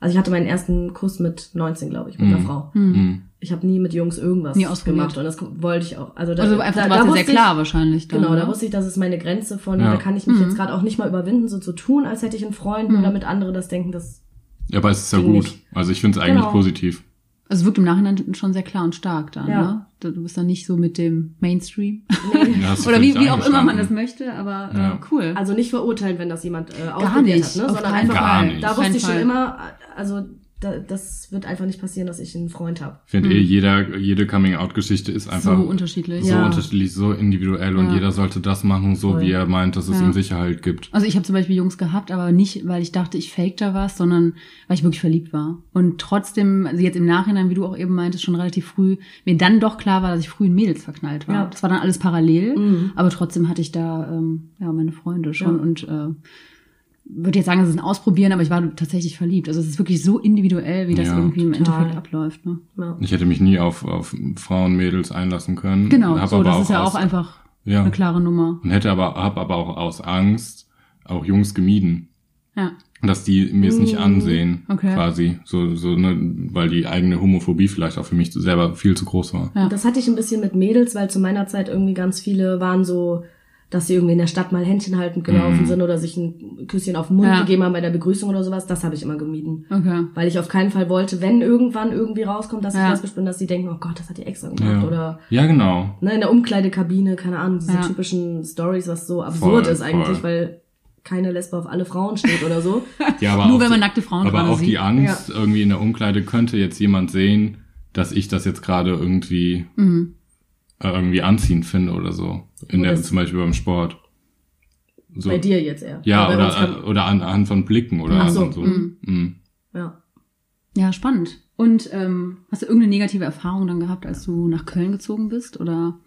Also ich hatte meinen ersten Kuss mit 19, glaube ich, mit einer Mhm. Frau. Mhm. Ich habe nie mit Jungs irgendwas Nie gemacht und das wollte ich auch. Also, da, Also einfach da, war es ja wusste sehr ich- klar wahrscheinlich. Dann, Genau, da ne? wusste ich, das ist meine Grenze von, Ja. da kann ich mich Mhm. jetzt gerade auch nicht mal überwinden, so zu tun, als hätte ich einen Freund, Mhm. nur damit andere das denken, dass Ja, aber es ist ja gut. nicht. Also ich finde es eigentlich Genau. positiv. Also es wirkt im Nachhinein schon sehr klar und stark dann, Ja. ne? Du du bist dann nicht so mit dem Mainstream. Ja, hast du Oder wie, wie auch immer man das möchte, aber Ja. äh, cool. also nicht verurteilen, wenn das jemand äh, Gar ausprobiert nicht, hat, ne? auf sondern keinen einfach, Fall. Gar nicht. da wusste ich schon immer, also da, das wird einfach nicht passieren, dass ich einen Freund habe. Ich finde Mhm. eh, jeder, jede Coming-out-Geschichte ist einfach so unterschiedlich. so Ja. unterschiedlich, so individuell und Ja. jeder sollte das machen, so Voll. wie er meint, dass es Ja. ihm Sicherheit gibt. Also ich habe zum Beispiel Jungs gehabt, aber nicht, weil ich dachte, ich fake da was, sondern weil ich wirklich verliebt war. Und trotzdem, also jetzt im Nachhinein, wie du auch eben meintest, schon relativ früh, mir dann doch klar war, dass ich früh in Mädels verknallt war. Ja. Das war dann alles parallel, Mhm. aber trotzdem hatte ich da ähm, ja meine Freunde schon Ja. und äh, würde jetzt sagen, es ist ein Ausprobieren, aber ich war tatsächlich verliebt. Also es ist wirklich so individuell, wie das Ja, irgendwie im total. Endeffekt abläuft. Ne? Ja. Ich hätte mich nie auf, auf Frauen, Mädels einlassen können. Genau, Hab so, aber das ist ja aus- auch einfach ja. eine klare Nummer. Und hätte aber, hab aber auch aus Angst auch Jungs gemieden. Ja. Dass die mir es nicht Mhm. ansehen, Okay. quasi. So, so, ne, weil die eigene Homophobie vielleicht auch für mich selber viel zu groß war. Ja. Das hatte ich ein bisschen mit Mädels, weil zu meiner Zeit irgendwie ganz viele waren so, dass sie irgendwie in der Stadt mal Händchen haltend gelaufen Mhm. sind oder sich ein Küsschen auf den Mund Ja. gegeben haben bei der Begrüßung oder sowas. Das habe ich immer gemieden. Okay. Weil ich auf keinen Fall wollte, wenn irgendwann irgendwie rauskommt, dass ich Ja. lesbisch bin, dass die denken, oh Gott, das hat die extra gemacht. Ja. Oder ja, genau. ne, in der Umkleidekabine, keine Ahnung, diese Ja. typischen Stories, was so absurd Voll, ist eigentlich, voll. weil keine Lesbe auf alle Frauen steht oder so. Ja, aber Nur auch, wenn man nackte Frauen Aber auch die sieht. Angst, irgendwie in der Umkleide könnte jetzt jemand sehen, dass ich das jetzt gerade irgendwie, Mhm. Äh, irgendwie anziehend finde oder so. In Oh, der, zum Beispiel beim Sport. So. Bei dir jetzt eher. Ja, oder, kann- oder an- anhand von Blicken oder Ach so, an so. mhm. Mhm. ja. Ja, spannend. Und ähm, hast du irgendeine negative Erfahrung dann gehabt, als du nach Köln gezogen bist? Oder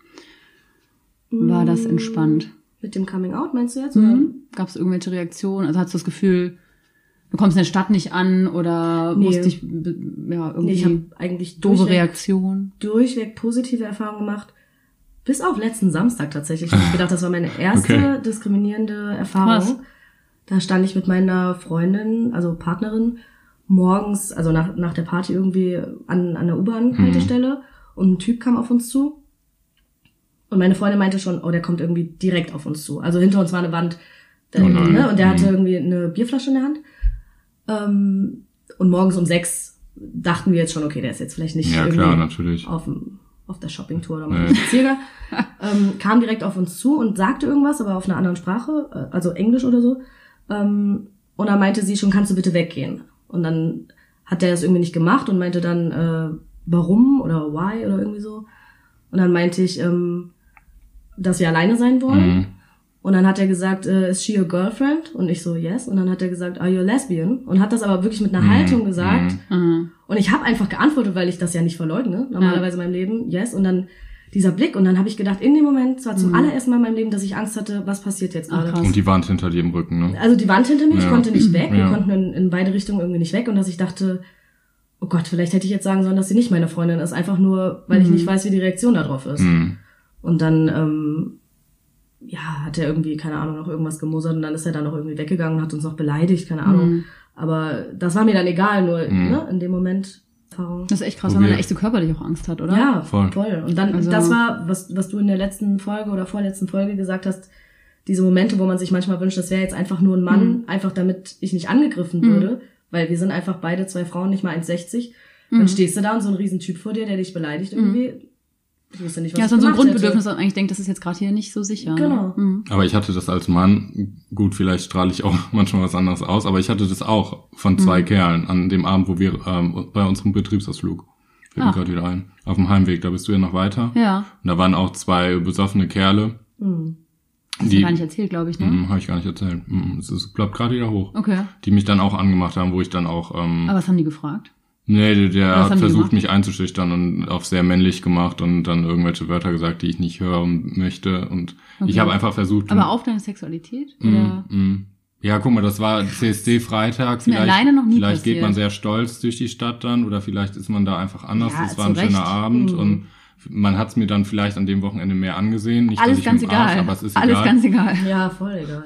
war das entspannt? Mit dem Coming Out meinst du jetzt? Oder? Mhm. Gab es irgendwelche Reaktionen? Also hast du das Gefühl, du kommst in der Stadt nicht an oder Nee. musst dich ja, irgendwie Nee, ich habe eigentlich doofe durchweg, Reaktion? durchweg positive Erfahrungen gemacht. Bis auf letzten Samstag tatsächlich. Ich habe gedacht, das war meine erste Okay. diskriminierende Erfahrung. Krass. Da stand ich mit meiner Freundin, also Partnerin, morgens, also nach, nach der Party irgendwie an, an der U-Bahn-Haltestelle und ein Typ kam auf uns zu. Und meine Freundin meinte schon, oh, der kommt irgendwie direkt auf uns zu. Also hinter uns war eine Wand. Der, Oh ne? Und der hatte Mhm. irgendwie eine Bierflasche in der Hand. Ähm, und morgens um sechs dachten wir jetzt schon, okay, der ist jetzt vielleicht nicht Ja, irgendwie klar, natürlich. auf, dem, auf der Shoppingtour oder mal nee. Spaziergang, ähm, kam direkt auf uns zu und sagte irgendwas, aber auf einer anderen Sprache, äh, also Englisch oder so. Ähm, und dann meinte sie schon, kannst du bitte weggehen? Und dann hat der das irgendwie nicht gemacht und meinte dann, äh, warum oder why oder irgendwie so. Und dann meinte ich, ähm, dass wir alleine sein wollen. Mhm. Und dann hat er gesagt, äh, is she your girlfriend? Und ich so, yes. Und dann hat er gesagt, are you a lesbian? Und hat das aber wirklich mit einer Mhm. Haltung gesagt. Mhm. Und ich habe einfach geantwortet, weil ich das ja nicht verleugne, normalerweise in meinem Leben, yes. Und dann dieser Blick. Und dann habe ich gedacht, in dem Moment, es war zum allerersten Mal in meinem Leben, dass ich Angst hatte, was passiert jetzt gerade. Und die Wand hinter dir im Rücken, ne? Also die Wand hinter mir, ich Ja. konnte nicht weg, wir Ja. konnten in, in beide Richtungen irgendwie nicht weg. Und dass ich dachte, oh Gott, vielleicht hätte ich jetzt sagen sollen, dass sie nicht meine Freundin ist, einfach nur, weil ich nicht weiß, wie die Reaktion darauf ist. Mhm. Und dann, ähm, ja, hat er irgendwie, keine Ahnung, noch irgendwas gemosert und dann ist er dann noch irgendwie weggegangen und hat uns noch beleidigt, keine Ahnung. Aber das war mir dann egal, nur ne, in dem Moment Erfahrung. Das ist echt krass, Wo wenn man da echt so körperlich auch Angst hat, oder? Ja, Voll. voll. Und dann, Also- das war, was, was du in der letzten Folge oder vorletzten Folge gesagt hast, diese Momente, wo man sich manchmal wünscht, das wäre jetzt einfach nur ein Mann, einfach damit ich nicht angegriffen würde, weil wir sind einfach beide zwei Frauen, nicht mal 1,60. Dann stehst du da und so ein Riesentyp vor dir, der dich beleidigt irgendwie. Ich wusste nicht, was Ja, ich so ein Grundbedürfnis, hätte. dass man eigentlich denkt, das ist jetzt gerade hier nicht so sicher. Genau. Mhm. Aber ich hatte das als Mann, gut, vielleicht strahle ich auch manchmal was anderes aus, aber ich hatte das auch von zwei Mhm. Kerlen an dem Abend, wo wir ähm, bei unserem Betriebsausflug, fällt mir Ach. gerade wieder ein, auf dem Heimweg, da bist du ja noch weiter. Ja, Und da waren auch zwei besoffene Kerle, Mhm. hast du gar nicht erzählt, glaube ich, ne? Hm, habe ich gar nicht erzählt. Hm, Es ploppt gerade wieder hoch. Okay. Die mich dann auch angemacht haben, wo ich dann auch, ähm, Aber was haben die gefragt? Nee, der, der hat versucht, mich einzuschüchtern und auf sehr männlich gemacht und dann irgendwelche Wörter gesagt, die ich nicht hören möchte. Und ich Okay. habe einfach versucht. Aber auf deine Sexualität? Oder? Mm, mm. Ja, guck mal, das war CSD-Freitag. mir Vielleicht, alleine noch nie vielleicht geht man sehr stolz durch die Stadt dann oder vielleicht ist man da einfach anders. Ja, das war ein Recht. schöner Abend Mhm. und man hat es mir dann vielleicht an dem Wochenende mehr angesehen. Nicht, Alles dass ich ganz im Arsch, egal. aber es ist Alles egal. ganz egal. Ja, voll egal.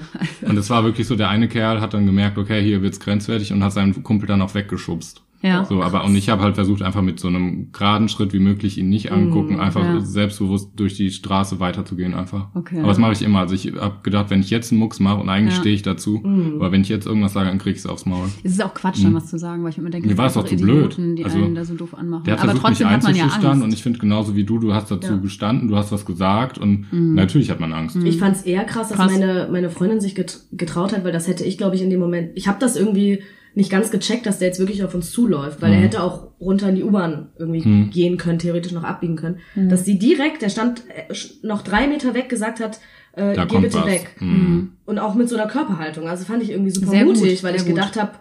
Und es war wirklich so, der eine Kerl hat dann gemerkt, okay, hier wird's grenzwertig und hat seinen Kumpel dann auch weggeschubst. Ja. So, aber und ich habe halt versucht, einfach mit so einem geraden Schritt wie möglich ihn nicht angucken, einfach ja. selbstbewusst durch die Straße weiterzugehen einfach. Okay. Aber das mache ich immer. Also ich habe gedacht, wenn ich jetzt einen Mucks mache und eigentlich Ja. stehe ich dazu, aber wenn ich jetzt irgendwas sage, dann krieg ich's aufs Maul. Es ist auch Quatsch, dann was zu sagen, weil ich mir immer denke, Mir das war es doch zu blöd. Die Also, einen da so doof anmachen. Der hat Aber versucht, mich trotzdem hat man ja einzuschüchtern Angst. und ich finde genauso wie du, du hast dazu Ja. gestanden, du hast was gesagt und natürlich hat man Angst. Ich fand's eher krass, dass Krass. meine meine Freundin sich get- getraut hat, weil das hätte ich, glaube ich, in dem Moment. Ich habe das irgendwie nicht ganz gecheckt, dass der jetzt wirklich auf uns zuläuft, weil er hätte auch runter in die U-Bahn irgendwie gehen können, theoretisch noch abbiegen können. Dass sie direkt, der stand äh, noch drei Meter weg, gesagt hat, äh, Da geh bitte was. weg. Mhm. Und auch mit so einer Körperhaltung. Also fand ich irgendwie super Sehr gut, mutig, weil sehr ich gut. gedacht habe,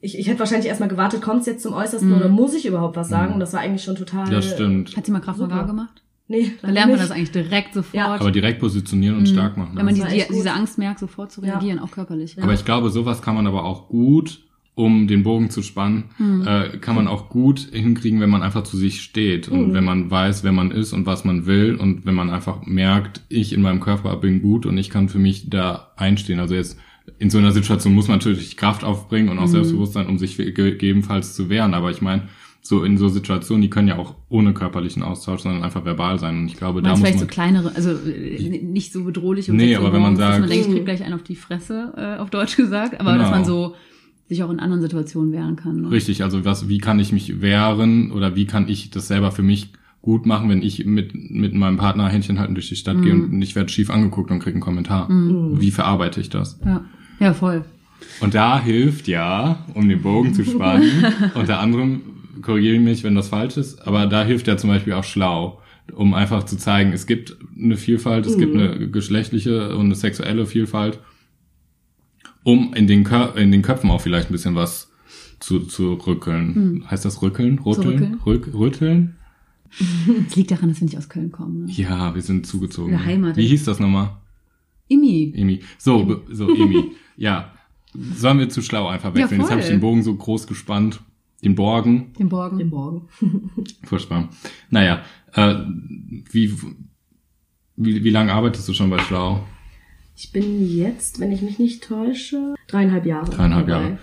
ich, ich hätte wahrscheinlich erstmal gewartet, kommt's jetzt zum Mhm. Äußersten oder muss ich überhaupt was sagen? Und das war eigentlich schon total. Das stimmt. Hat sie mal Kraft Super. Maga gemacht? Nee, Da lernt man das eigentlich direkt sofort. Ja. Aber direkt positionieren und stark machen. Mhm. wenn man die, echt die, diese. Angst merkt, sofort zu Ja. reagieren, auch körperlich. Aber ich glaube, sowas kann man aber auch gut, um den Bogen zu spannen, Hm. äh, kann man auch gut hinkriegen, wenn man einfach zu sich steht und Mhm. wenn man weiß, wer man ist und was man will und wenn man einfach merkt, ich in meinem Körper bin gut und ich kann für mich da einstehen. Also jetzt in so einer Situation muss man natürlich Kraft aufbringen und auch Hm. Selbstbewusstsein, um sich gegebenenfalls zu wehren. Aber ich meine, so in so Situationen, die können ja auch ohne körperlichen Austausch, sondern einfach verbal sein. Und ich glaube, da muss vielleicht man so kleinere, also äh, nicht so bedrohlich um Nee, 6 Uhr aber wenn man morgens, dass sagt- man denkt, ich Mhm. krieg gleich einen auf die Fresse, äh, auf Deutsch gesagt, aber Genau. dass man so sich auch in anderen Situationen wehren kann. Ne? Richtig, also was, wie kann ich mich wehren oder wie kann ich das selber für mich gut machen, wenn ich mit, mit meinem Partner Händchen halten durch die Stadt gehe und ich werde schief angeguckt und kriege einen Kommentar. Wie verarbeite ich das? Ja. ja, voll. Und da hilft ja, um den Bogen zu spannen, unter anderem, korrigiere ich mich, wenn das falsch ist, aber da hilft ja zum Beispiel auch schlau, um einfach zu zeigen, es gibt eine Vielfalt, es gibt eine geschlechtliche und eine sexuelle Vielfalt, um in den, Kör in den Köpfen auch vielleicht ein bisschen was zu, zu rückeln. Heißt das rückeln? Rütteln? Rück, rütteln? Es liegt daran, dass wir nicht aus Köln kommen. Ne? Ja, wir sind zugezogen. Beheimatet. Wie hieß das nochmal? Imi. Emi. So, be- so Emi. ja. Sollen wir zu schlau einfach Ja, wechseln? Jetzt habe ich den Bogen so groß gespannt. Den Borgen. Den Borgen. Den Morgen. Furchtbar. Naja, äh, wie, wie, wie lange arbeitest du schon bei Schlau? Ich bin jetzt, wenn ich mich nicht täusche, dreieinhalb Jahre. Dreieinhalb dabei. Jahre.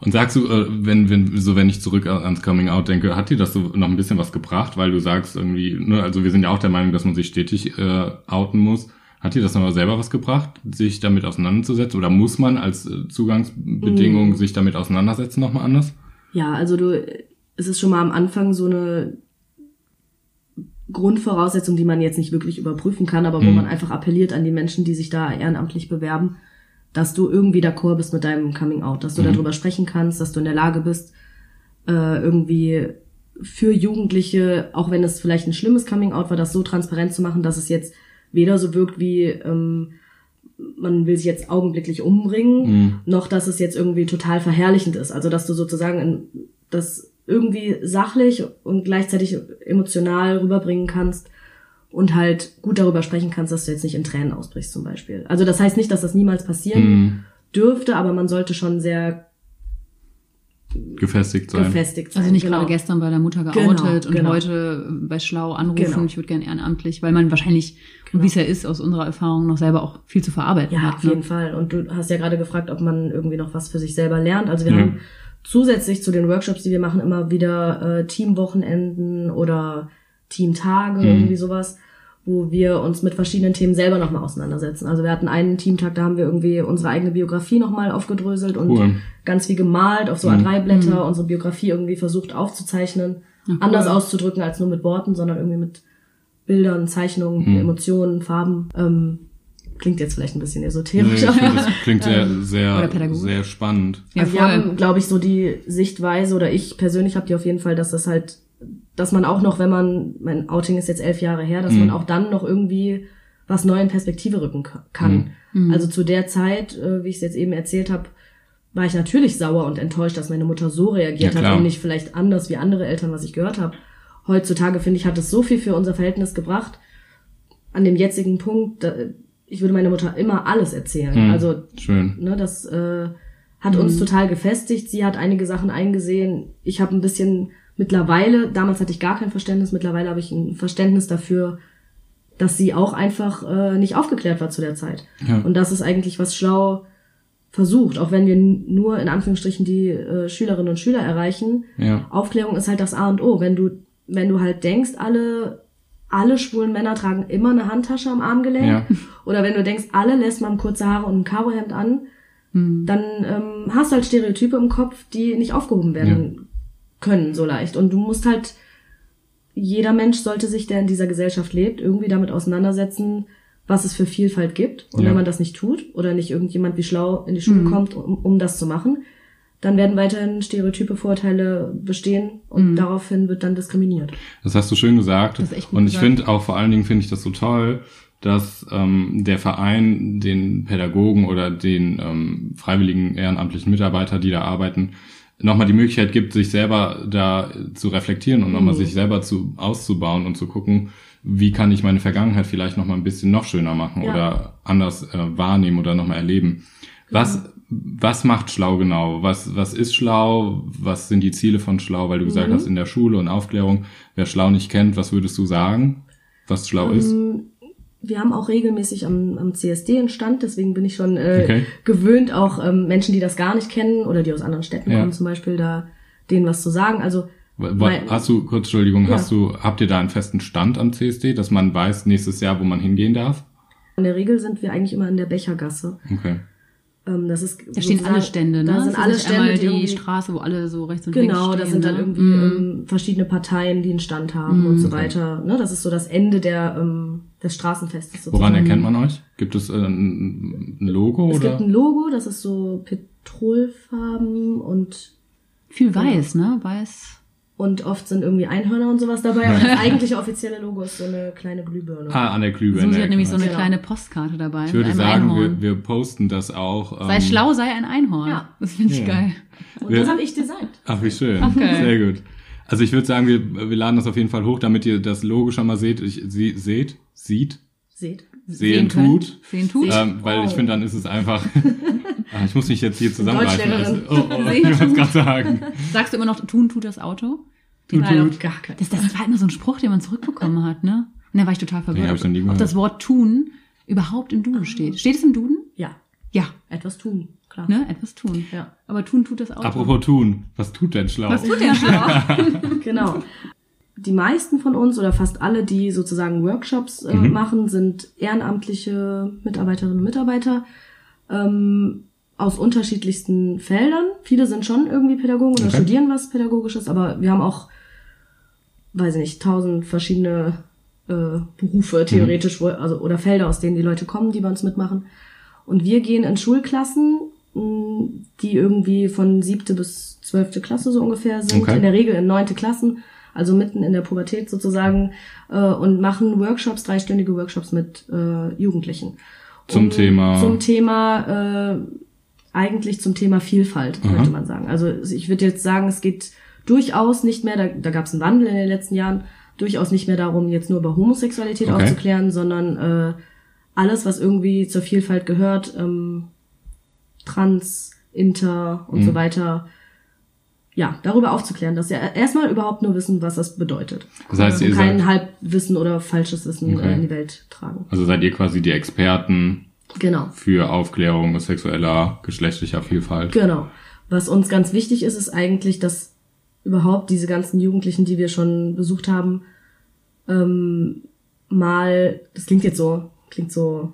Und sagst du, äh, wenn, wenn, so wenn ich zurück ans Coming Out denke, hat dir das so noch ein bisschen was gebracht, weil du sagst irgendwie, ne, also wir sind ja auch der Meinung, dass man sich stetig äh, outen muss. Hat dir das nochmal selber was gebracht, sich damit auseinanderzusetzen? Oder muss man als äh, Zugangsbedingung sich damit auseinandersetzen nochmal anders? Ja, also du, es ist schon mal am Anfang so eine Grundvoraussetzung, die man jetzt nicht wirklich überprüfen kann, aber wo Mhm. man einfach appelliert an die Menschen, die sich da ehrenamtlich bewerben, dass du irgendwie d'accord bist mit deinem Coming Out, dass du Mhm. darüber sprechen kannst, dass du in der Lage bist, äh, irgendwie für Jugendliche, auch wenn es vielleicht ein schlimmes Coming Out war, das so transparent zu machen, dass es jetzt weder so wirkt wie ähm, man will sich jetzt augenblicklich umbringen, Mhm. noch dass es jetzt irgendwie total verherrlichend ist. Also dass du sozusagen das irgendwie sachlich und gleichzeitig emotional rüberbringen kannst, und halt gut darüber sprechen kannst, dass du jetzt nicht in Tränen ausbrichst zum Beispiel. Also das heißt nicht, dass das niemals passieren Mhm. dürfte, aber man sollte schon sehr Gefestigt sein. gefestigt sein. Also nicht genau. gerade gestern bei der Mutter Genau, geoutet und genau. heute bei Schlau anrufen, Genau. ich würde gern ehrenamtlich, weil man wahrscheinlich, und wie es ja ist, aus unserer Erfahrung noch selber auch viel zu verarbeiten Ja, hat. auf ne? jeden Fall. Und du hast ja gerade gefragt, ob man irgendwie noch was für sich selber lernt. Also wir Ja. haben zusätzlich zu den Workshops, die wir machen, immer wieder äh, Teamwochenenden oder Teamtage, Mhm. irgendwie sowas, wo wir uns mit verschiedenen Themen selber nochmal auseinandersetzen. Also wir hatten einen Teamtag, da haben wir irgendwie unsere eigene Biografie nochmal aufgedröselt und Cool. ganz viel gemalt auf so Mhm. A3-Blätter, unsere Biografie irgendwie versucht aufzuzeichnen, cool. anders auszudrücken als nur mit Worten, sondern irgendwie mit Bildern, Zeichnungen, Mhm. Emotionen, Farben. Ähm, klingt jetzt vielleicht ein bisschen Nee, esoterisch, aber finde, das klingt sehr, Oder sehr, sehr spannend. Ja, also wir haben, glaube ich, so die Sichtweise, oder ich persönlich habe die auf jeden Fall, dass das halt, dass man auch noch, wenn man, mein Outing ist jetzt elf Jahre her, dass Mhm. man auch dann noch irgendwie was neu in Perspektive rücken ka- kann. Mhm. Also zu der Zeit, äh, wie ich es jetzt eben erzählt habe, war ich natürlich sauer und enttäuscht, dass meine Mutter so reagiert Ja, hat und nicht vielleicht anders wie andere Eltern, was ich gehört habe. Heutzutage, finde ich, hat es so viel für unser Verhältnis gebracht. An dem jetzigen Punkt, da, ich würde meiner Mutter immer alles erzählen. Mhm. Also Schön. Ne, das äh, hat uns total gefestigt. Sie hat einige Sachen eingesehen. Ich habe ein bisschen mittlerweile, damals hatte ich gar kein Verständnis, mittlerweile habe ich ein Verständnis dafür, dass sie auch einfach äh, nicht aufgeklärt war zu der Zeit. Ja. Und das ist eigentlich was schlau versucht, auch wenn wir nur in Anführungsstrichen die äh, Schülerinnen und Schüler erreichen. Ja. Aufklärung ist halt das A und O. Wenn du, wenn du halt denkst, alle, alle schwulen Männer tragen immer eine Handtasche am Armgelenk, Ja. oder wenn du denkst, alle lässt man kurze Haare und ein Karohemd an, Hm. dann ähm, hast du halt Stereotype im Kopf, die nicht aufgehoben werden können so leicht. Und du musst halt, jeder Mensch sollte sich, der in dieser Gesellschaft lebt, irgendwie damit auseinandersetzen, was es für Vielfalt gibt. Und Ja. wenn man das nicht tut oder nicht irgendjemand wie schlau in die Schule Mhm. kommt, um, um das zu machen, dann werden weiterhin Stereotype, Vorurteile bestehen und Mhm. daraufhin wird dann diskriminiert. Das hast du schön gesagt. Das ist echt gut und ich finde auch vor allen Dingen finde ich das so toll, dass ähm, der Verein den Pädagogen oder den ähm, freiwilligen ehrenamtlichen Mitarbeiter, die da arbeiten, nochmal die Möglichkeit gibt, sich selber da zu reflektieren und nochmal Mhm. sich selber zu auszubauen und zu gucken, wie kann ich meine Vergangenheit vielleicht nochmal ein bisschen noch schöner machen Ja. oder anders äh, wahrnehmen oder nochmal erleben. Was, was macht schlau genau? Was, was ist schlau? Was sind die Ziele von schlau? Weil du gesagt Mhm. hast, in der Schule und Aufklärung, wer schlau nicht kennt, was würdest du sagen, was schlau ist? Wir haben auch regelmäßig am, am CSD einen Stand, deswegen bin ich schon äh, Okay. gewöhnt, auch ähm, Menschen, die das gar nicht kennen oder die aus anderen Städten Ja. kommen, zum Beispiel da denen was zu sagen. Also mein- Hast du, kurz, Entschuldigung, Ja. hast du, habt ihr da einen festen Stand am CSD, dass man weiß nächstes Jahr, wo man hingehen darf? in der Regel sind wir eigentlich immer in der Bechergasse. Okay. Ähm, das ist Da stehen alle Stände, ne? Da Das sind ist alle Stände, einmal die die Straße, wo alle so rechts und links genau, das sind dann ne? irgendwie Mhm. ähm, verschiedene Parteien, die einen Stand haben und so weiter. Ne? Das ist so das Ende der ähm, des Straßenfestes sozusagen. Woran erkennt man euch? Gibt es äh, ein, ein Logo Es oder? gibt ein Logo, das ist so Petrolfarben und Viel weiß, ne? Weiß. Und oft sind irgendwie Einhörner und sowas dabei. Aber das eigentliche offizielle Logo ist so eine kleine Glühbirne. ah, an der Glühbirne. Susi hat nämlich so eine Genau. kleine Postkarte dabei. ich würde sagen, wir, wir posten das auch. sei ähm, schlau, sei ein Einhorn. Ja. Das finde ich Ja. geil. Und wir- das habe ich designt. Ach, wie schön. Okay. Sehr gut. Also ich würde sagen, wir, wir laden das auf jeden Fall hoch, damit ihr das Logo schon mal seht. Ich, sie, seht, sieht, Seht. sehen, können. tut. Sehen tut. Ähm, weil ich Oh. finde, dann ist es einfach. Ah, ich muss mich jetzt hier zusammenreißen. Also, Deutschlehrerin. oh, oh, Sehen ich wollte gerade sagen. Sagst du immer noch, tun tut das Auto? Tut, Nein, tut. gar Das, das war immer so ein Spruch, den man zurückbekommen hat, ne? Und da war ich total verwirrt, Nee, hab ich noch nie ob gehört. das Wort tun überhaupt im Duden steht. Steht es im Duden? Ja, Ja, etwas tun, klar. ne? Etwas tun. Ja. Aber tun tut das Auto. Apropos tun. Was tut denn schlau? Was tut der schlau? Genau. Die meisten von uns oder fast alle, die sozusagen Workshops äh, Mhm. machen, sind ehrenamtliche Mitarbeiterinnen und Mitarbeiter ähm, aus unterschiedlichsten Feldern. Viele sind schon irgendwie Pädagogen oder Okay. studieren was Pädagogisches, aber wir haben auch, weiß ich nicht, tausend verschiedene äh, Berufe theoretisch, wo, also oder Felder, aus denen die Leute kommen, die bei uns mitmachen. Und wir gehen in Schulklassen, die irgendwie von siebte bis zwölfte Klasse so ungefähr sind, Okay. in der Regel in neunte Klassen, also mitten in der Pubertät sozusagen, äh, und machen Workshops, dreistündige Workshops mit äh, Jugendlichen. Zum Um- Thema- Zum Thema, äh, eigentlich zum Thema Vielfalt, Aha. könnte man sagen. Also ich würde jetzt sagen, es geht durchaus nicht mehr, da, da gab es einen Wandel in den letzten Jahren, durchaus nicht mehr darum, jetzt nur über Homosexualität Okay. aufzuklären, sondern äh, alles, was irgendwie zur Vielfalt gehört, ähm, trans, inter und Mhm. so weiter, ja, darüber aufzuklären, dass sie erstmal überhaupt nur wissen, was das bedeutet. Das heißt, ihr und kein seid, Halbwissen oder falsches Wissen Okay. äh, in die Welt tragen. also seid ihr quasi die Experten Genau. für Aufklärung sexueller, geschlechtlicher Vielfalt. Genau. Was uns ganz wichtig ist, ist eigentlich, dass überhaupt diese ganzen Jugendlichen, die wir schon besucht haben, ähm, mal, das klingt jetzt so, klingt so,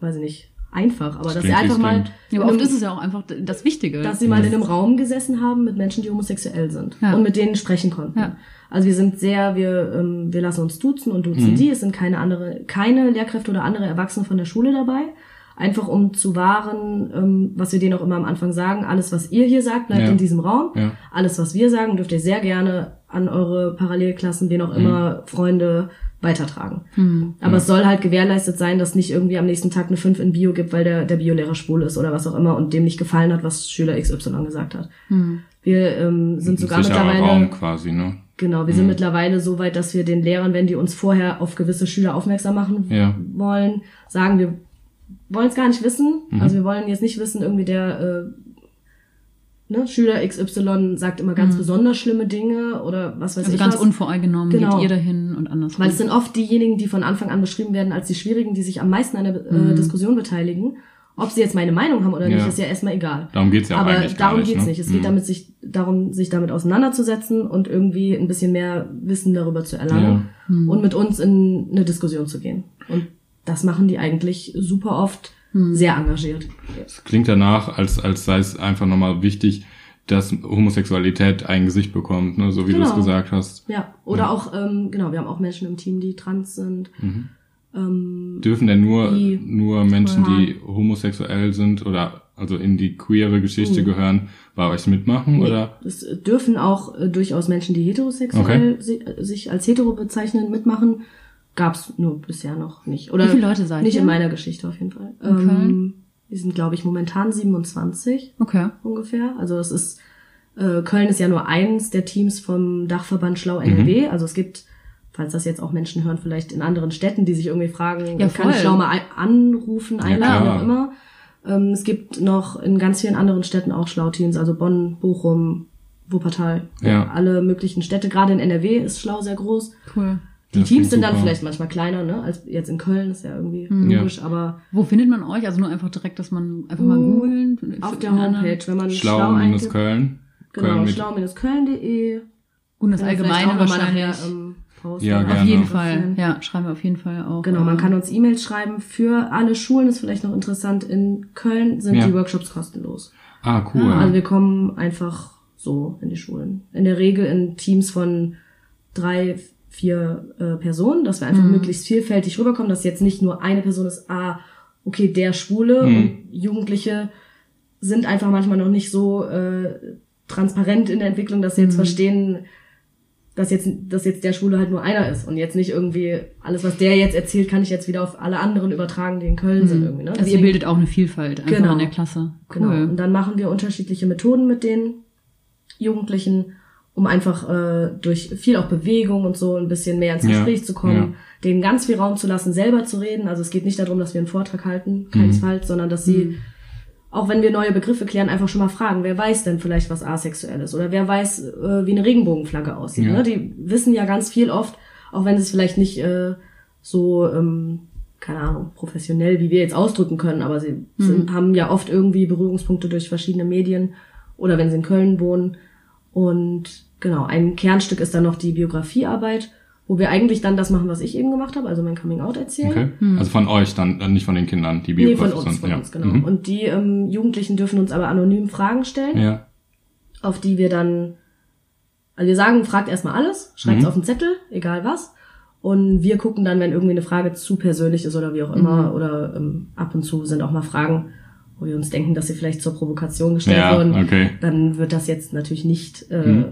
weiß ich nicht, einfach, aber dass sie einfach mal. Ja, aber in oft ist es ja auch einfach das Wichtige. dass sie mal in einem Raum gesessen haben mit Menschen, die homosexuell sind Ja. und mit denen sprechen konnten. Ja. Also wir sind sehr, wir, ähm, wir lassen uns duzen und duzen Mhm. die. Es sind keine andere, keine Lehrkräfte oder andere Erwachsene von der Schule dabei. Einfach um zu wahren, ähm, was wir denen auch immer am Anfang sagen, alles, was ihr hier sagt, bleibt Ja. in diesem Raum. Ja. Alles, was wir sagen, dürft ihr sehr gerne an eure Parallelklassen, wen auch immer, Freunde weitertragen. Hm. Aber es soll halt gewährleistet sein, dass nicht irgendwie am nächsten Tag eine 5 in Bio gibt, weil der, der Biolehrer schwul ist oder was auch immer und dem nicht gefallen hat, was Schüler XY gesagt hat. Hm. Wir ähm, sind sogar mittlerweile, Raum quasi, ne? genau, wir sind mittlerweile so weit, dass wir den Lehrern, wenn die uns vorher auf gewisse Schüler aufmerksam machen Ja. wollen, sagen, wir wollen es gar nicht wissen. Mhm. Also wir wollen jetzt nicht wissen, irgendwie der äh, ne, Schüler XY sagt immer ganz besonders schlimme Dinge oder was weiß also ich ganz was. unvoreingenommen Genau. geht ihr dahin und andersrum. Weil es sind oft diejenigen, die von Anfang an beschrieben werden als die Schwierigen, die sich am meisten an der äh, Diskussion beteiligen. Ob sie jetzt meine Meinung haben oder nicht, Ja. ist ja erstmal egal. Darum geht's ja auch Aber eigentlich darum nicht, geht's ne? nicht. Es Mhm. geht damit sich darum, sich damit auseinanderzusetzen und irgendwie ein bisschen mehr Wissen darüber zu erlangen und mit uns in eine Diskussion zu gehen. Und das machen die eigentlich super oft sehr engagiert. Es klingt danach, als, als sei es einfach nochmal wichtig, dass Homosexualität ein Gesicht bekommt, ne? so wie du es Genau. gesagt hast. Ja. Oder auch, ähm, genau, wir haben auch Menschen im Team, die trans sind. Mhm. Ähm, Dürfen denn nur, Die- nur Menschen, Ja. die homosexuell sind oder also in die queere Geschichte Mhm. gehören, bei euch mitmachen? Nee, Oder? Es dürfen auch äh, durchaus Menschen, die heterosexuell Okay. si sich als hetero bezeichnen, mitmachen. Gab's nur bisher noch nicht. Oder Wie viele Leute seid Nicht ihr? in meiner Geschichte auf jeden Fall. In Köln? Ähm, wir sind, glaube ich, momentan 27 okay. ungefähr. Also es ist äh, Köln ist ja nur eins der Teams vom Dachverband Schlau NRW. Also es gibt, falls das jetzt auch Menschen hören, vielleicht in anderen Städten, die sich irgendwie fragen, Ja, kann ich. Schlau mal anrufen, einladen, wie auch immer. Ähm, es gibt noch in ganz vielen anderen Städten auch Schlau-Teams, also Bonn, Bochum, Wuppertal, Ja. alle möglichen Städte. Gerade in NRW ist Schlau sehr groß. Cool. Die Das Teams sind dann super. vielleicht manchmal kleiner, ne, als jetzt in Köln, ist ja irgendwie Hm. logisch, aber Wo findet man euch? Also nur einfach direkt, dass man einfach mal Mm, googeln. auf der Homepage, wenn man schlau, Schlau Köln. genau, schlau-köln.de. Gut, das Allgemeine mal wahrscheinlich. nachher, ähm, posten. Ja, auf gerne. jeden Auf Fall. Ja, schreiben wir auf jeden Fall auch. Genau, man äh, kann uns E-Mails schreiben. Für alle Schulen ist vielleicht noch interessant. In Köln sind Ja. die Workshops kostenlos. ah, cool. Also wir kommen einfach so in die Schulen. In der Regel in Teams von drei, vier äh, Personen, dass wir einfach möglichst vielfältig rüberkommen, dass jetzt nicht nur eine Person ist, ah, okay, der Schwule Mhm. und Jugendliche sind einfach manchmal noch nicht so äh, transparent in der Entwicklung, dass sie jetzt verstehen, dass jetzt, dass jetzt der Schwule halt nur einer ist und jetzt nicht irgendwie alles, was der jetzt erzählt, kann ich jetzt wieder auf alle anderen übertragen, die in Köln sind irgendwie. Ne? Also ihr Deswegen- bildet auch eine Vielfalt einfach Genau. in der Klasse. Cool. Genau. Und dann machen wir unterschiedliche Methoden mit den Jugendlichen, um einfach äh, durch viel auch Bewegung und so ein bisschen mehr ins Ja, Gespräch zu kommen, ja. denen ganz viel Raum zu lassen, selber zu reden. Also es geht nicht darum, dass wir einen Vortrag halten, keinesfalls, sondern dass sie, auch wenn wir neue Begriffe klären, einfach schon mal fragen, wer weiß denn vielleicht, was asexuell ist oder wer weiß, äh, wie eine Regenbogenflagge aussieht. Ja. Ne? Die wissen ja ganz viel oft, auch wenn sie es vielleicht nicht äh, so, ähm, keine Ahnung, professionell, wie wir jetzt ausdrücken können, aber sie sind, haben ja oft irgendwie Berührungspunkte durch verschiedene Medien oder wenn sie in Köln wohnen. Und genau, ein Kernstück ist dann noch die Biografiearbeit, wo wir eigentlich dann das machen, was ich eben gemacht habe, also mein Coming Out erzählen. Okay. Also von euch dann, äh, nicht von den Kindern, die Nee, Biografie. von uns, sondern- von ja. uns, genau. Mhm. Und die ähm, Jugendlichen dürfen uns aber anonym Fragen stellen, Ja. auf die wir dann, also wir sagen, fragt erstmal alles, schreibt Mhm. auf einen Zettel, egal was. Und wir gucken dann, wenn irgendwie eine Frage zu persönlich ist oder wie auch immer, Mhm. oder ähm, ab und zu sind auch mal Fragen, wo wir uns denken, dass sie vielleicht zur Provokation gestellt Ja, wurden. okay. Dann wird das jetzt natürlich nicht äh, Mhm.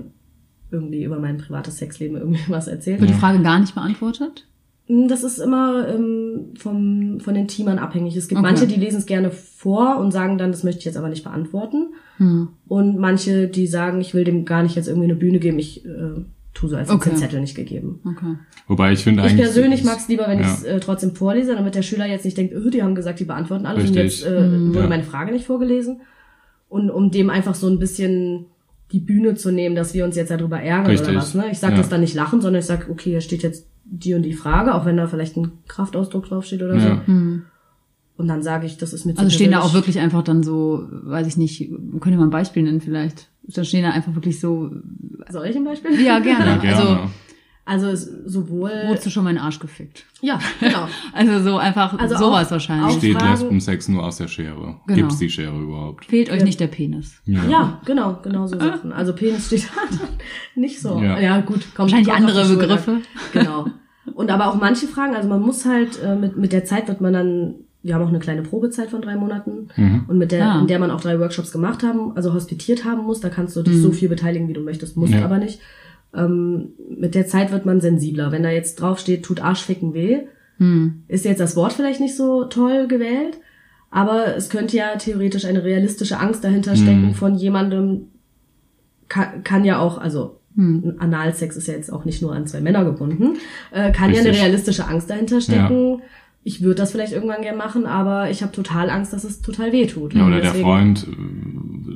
irgendwie über mein privates Sexleben irgendwie was erzählt. Wird die Frage gar nicht beantwortet? Mm, Das ist immer ähm, vom, von den Teamern abhängig. Es gibt Okay. manche, die lesen es gerne vor und sagen dann, das möchte ich jetzt aber nicht beantworten. Hm. Und manche, die sagen, ich will dem gar nicht jetzt irgendwie eine Bühne geben, ich äh, tu so, als Okay. hätte den Zettel nicht gegeben. Okay. Wobei ich finde Ich eigentlich. persönlich mag es lieber, wenn ja. ich es äh, trotzdem vorlese, damit der Schüler jetzt nicht denkt, öh, die haben gesagt, die beantworten alles und Richtig. jetzt äh, wurde Ja. meine Frage nicht vorgelesen. Und um dem einfach so ein bisschen die Bühne zu nehmen, dass wir uns jetzt darüber ärgern Richtig. oder was. Ne? Ich sage Ja. das dann nicht lachen, sondern ich sage, okay, hier steht jetzt die und die Frage, auch wenn da vielleicht ein Kraftausdruck draufsteht oder Ja. so. Und dann sage ich, das ist mir zu Also stehen da auch wirklich einfach dann so, weiß ich nicht, könnt ihr mal ein Beispiel nennen vielleicht? Dann stehen da einfach wirklich so, Soll ich ein Beispiel? ja, gerne. Ja, gerne. Also, Also es- sowohl... wurdest du schon meinen Arsch gefickt? Ja, genau. Also so einfach Also sowas auch- wahrscheinlich. auch- Steht Lesbensex nur aus der Schere? Genau. Gibt's die Schere überhaupt? Fehlt euch nicht der Penis. Ja, genau, genau so Sachen. Also Penis steht da nicht so. Ja. Ja, gut, kommt Wahrscheinlich andere. Begriffe. Genau. Und aber auch manche Fragen, also man muss halt, äh, mit, mit der Zeit wird man dann, wir haben auch eine kleine Probezeit von drei Monaten und mit der, Ah. in der man auch drei Workshops gemacht haben, also hospitiert haben muss, da kannst du dich so viel beteiligen, wie du möchtest, musst Ja. aber nicht. Ähm, mit der Zeit wird man sensibler. Wenn da jetzt draufsteht, tut Arschficken weh, ist jetzt das Wort vielleicht nicht so toll gewählt, aber es könnte ja theoretisch eine realistische Angst dahinter stecken von jemandem, kann, kann ja auch, also ein Analsex ist ja jetzt auch nicht nur an zwei Männer gebunden, äh, kann ja eine Richtig. realistische Angst dahinter stecken. Ich würde das vielleicht irgendwann gern machen, aber ich habe total Angst, dass es total weh tut. Ja, oder der Freund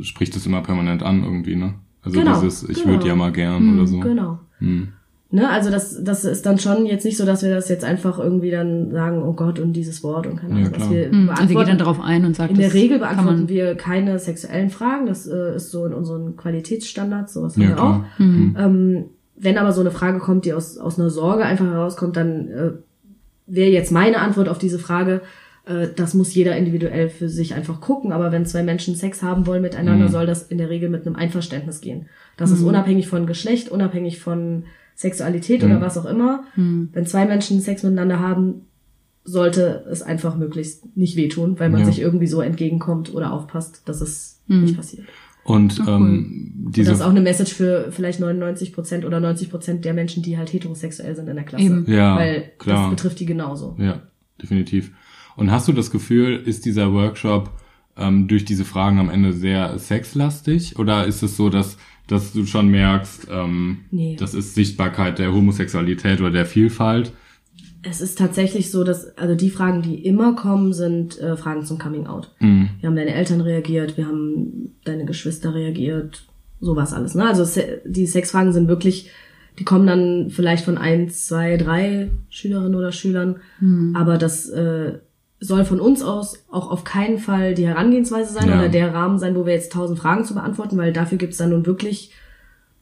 äh, spricht es immer permanent an irgendwie, ne? Also Genau, dieses, ich genau. würde ja mal gern oder so. Genau. Hm. Ne, also das, das ist dann schon jetzt nicht so, dass wir das jetzt einfach irgendwie dann sagen, oh Gott, und dieses Wort und keine Ja, Ahnung, was klar. wir Hm, Also geht dann darauf ein und sagt, In der Regel beantworten man, wir keine sexuellen Fragen. Das äh, ist so in unseren Qualitätsstandards, sowas Ja, haben wir klar. auch. Ähm, wenn aber so eine Frage kommt, die aus, aus einer Sorge einfach herauskommt, dann äh, wäre jetzt meine Antwort auf diese Frage, äh, das muss jeder individuell für sich einfach gucken. Aber wenn zwei Menschen Sex haben wollen miteinander, soll das in der Regel mit einem Einverständnis gehen. Das ist unabhängig von Geschlecht, unabhängig von Sexualität oder was auch immer. Wenn zwei Menschen Sex miteinander haben, sollte es einfach möglichst nicht wehtun, weil man Ja. sich irgendwie so entgegenkommt oder aufpasst, dass es nicht passiert. Und Ach, ähm, Und diese das ist auch eine Message für vielleicht 99 Prozent oder 90 Prozent der Menschen, die halt heterosexuell sind in der Klasse. Eben. Ja, Weil klar. das betrifft die genauso. Ja, definitiv. Und hast du das Gefühl, ist dieser Workshop ähm, durch diese Fragen am Ende sehr sexlastig? Oder ist es so, dass, dass du schon merkst, ähm, Nee. das ist Sichtbarkeit der Homosexualität oder der Vielfalt? Es ist tatsächlich so, dass, also die Fragen, die immer kommen, sind äh, Fragen zum Coming Out. Mhm. Wir haben deine Eltern reagiert, wir haben deine Geschwister reagiert, sowas alles. Ne? Also se die Sexfragen sind wirklich, die kommen dann vielleicht von eins, zwei, drei Schülerinnen oder Schülern, aber das äh, soll von uns aus auch auf keinen Fall die Herangehensweise sein Ja. oder der Rahmen sein, wo wir jetzt tausend Fragen zu beantworten, weil dafür gibt's dann nun wirklich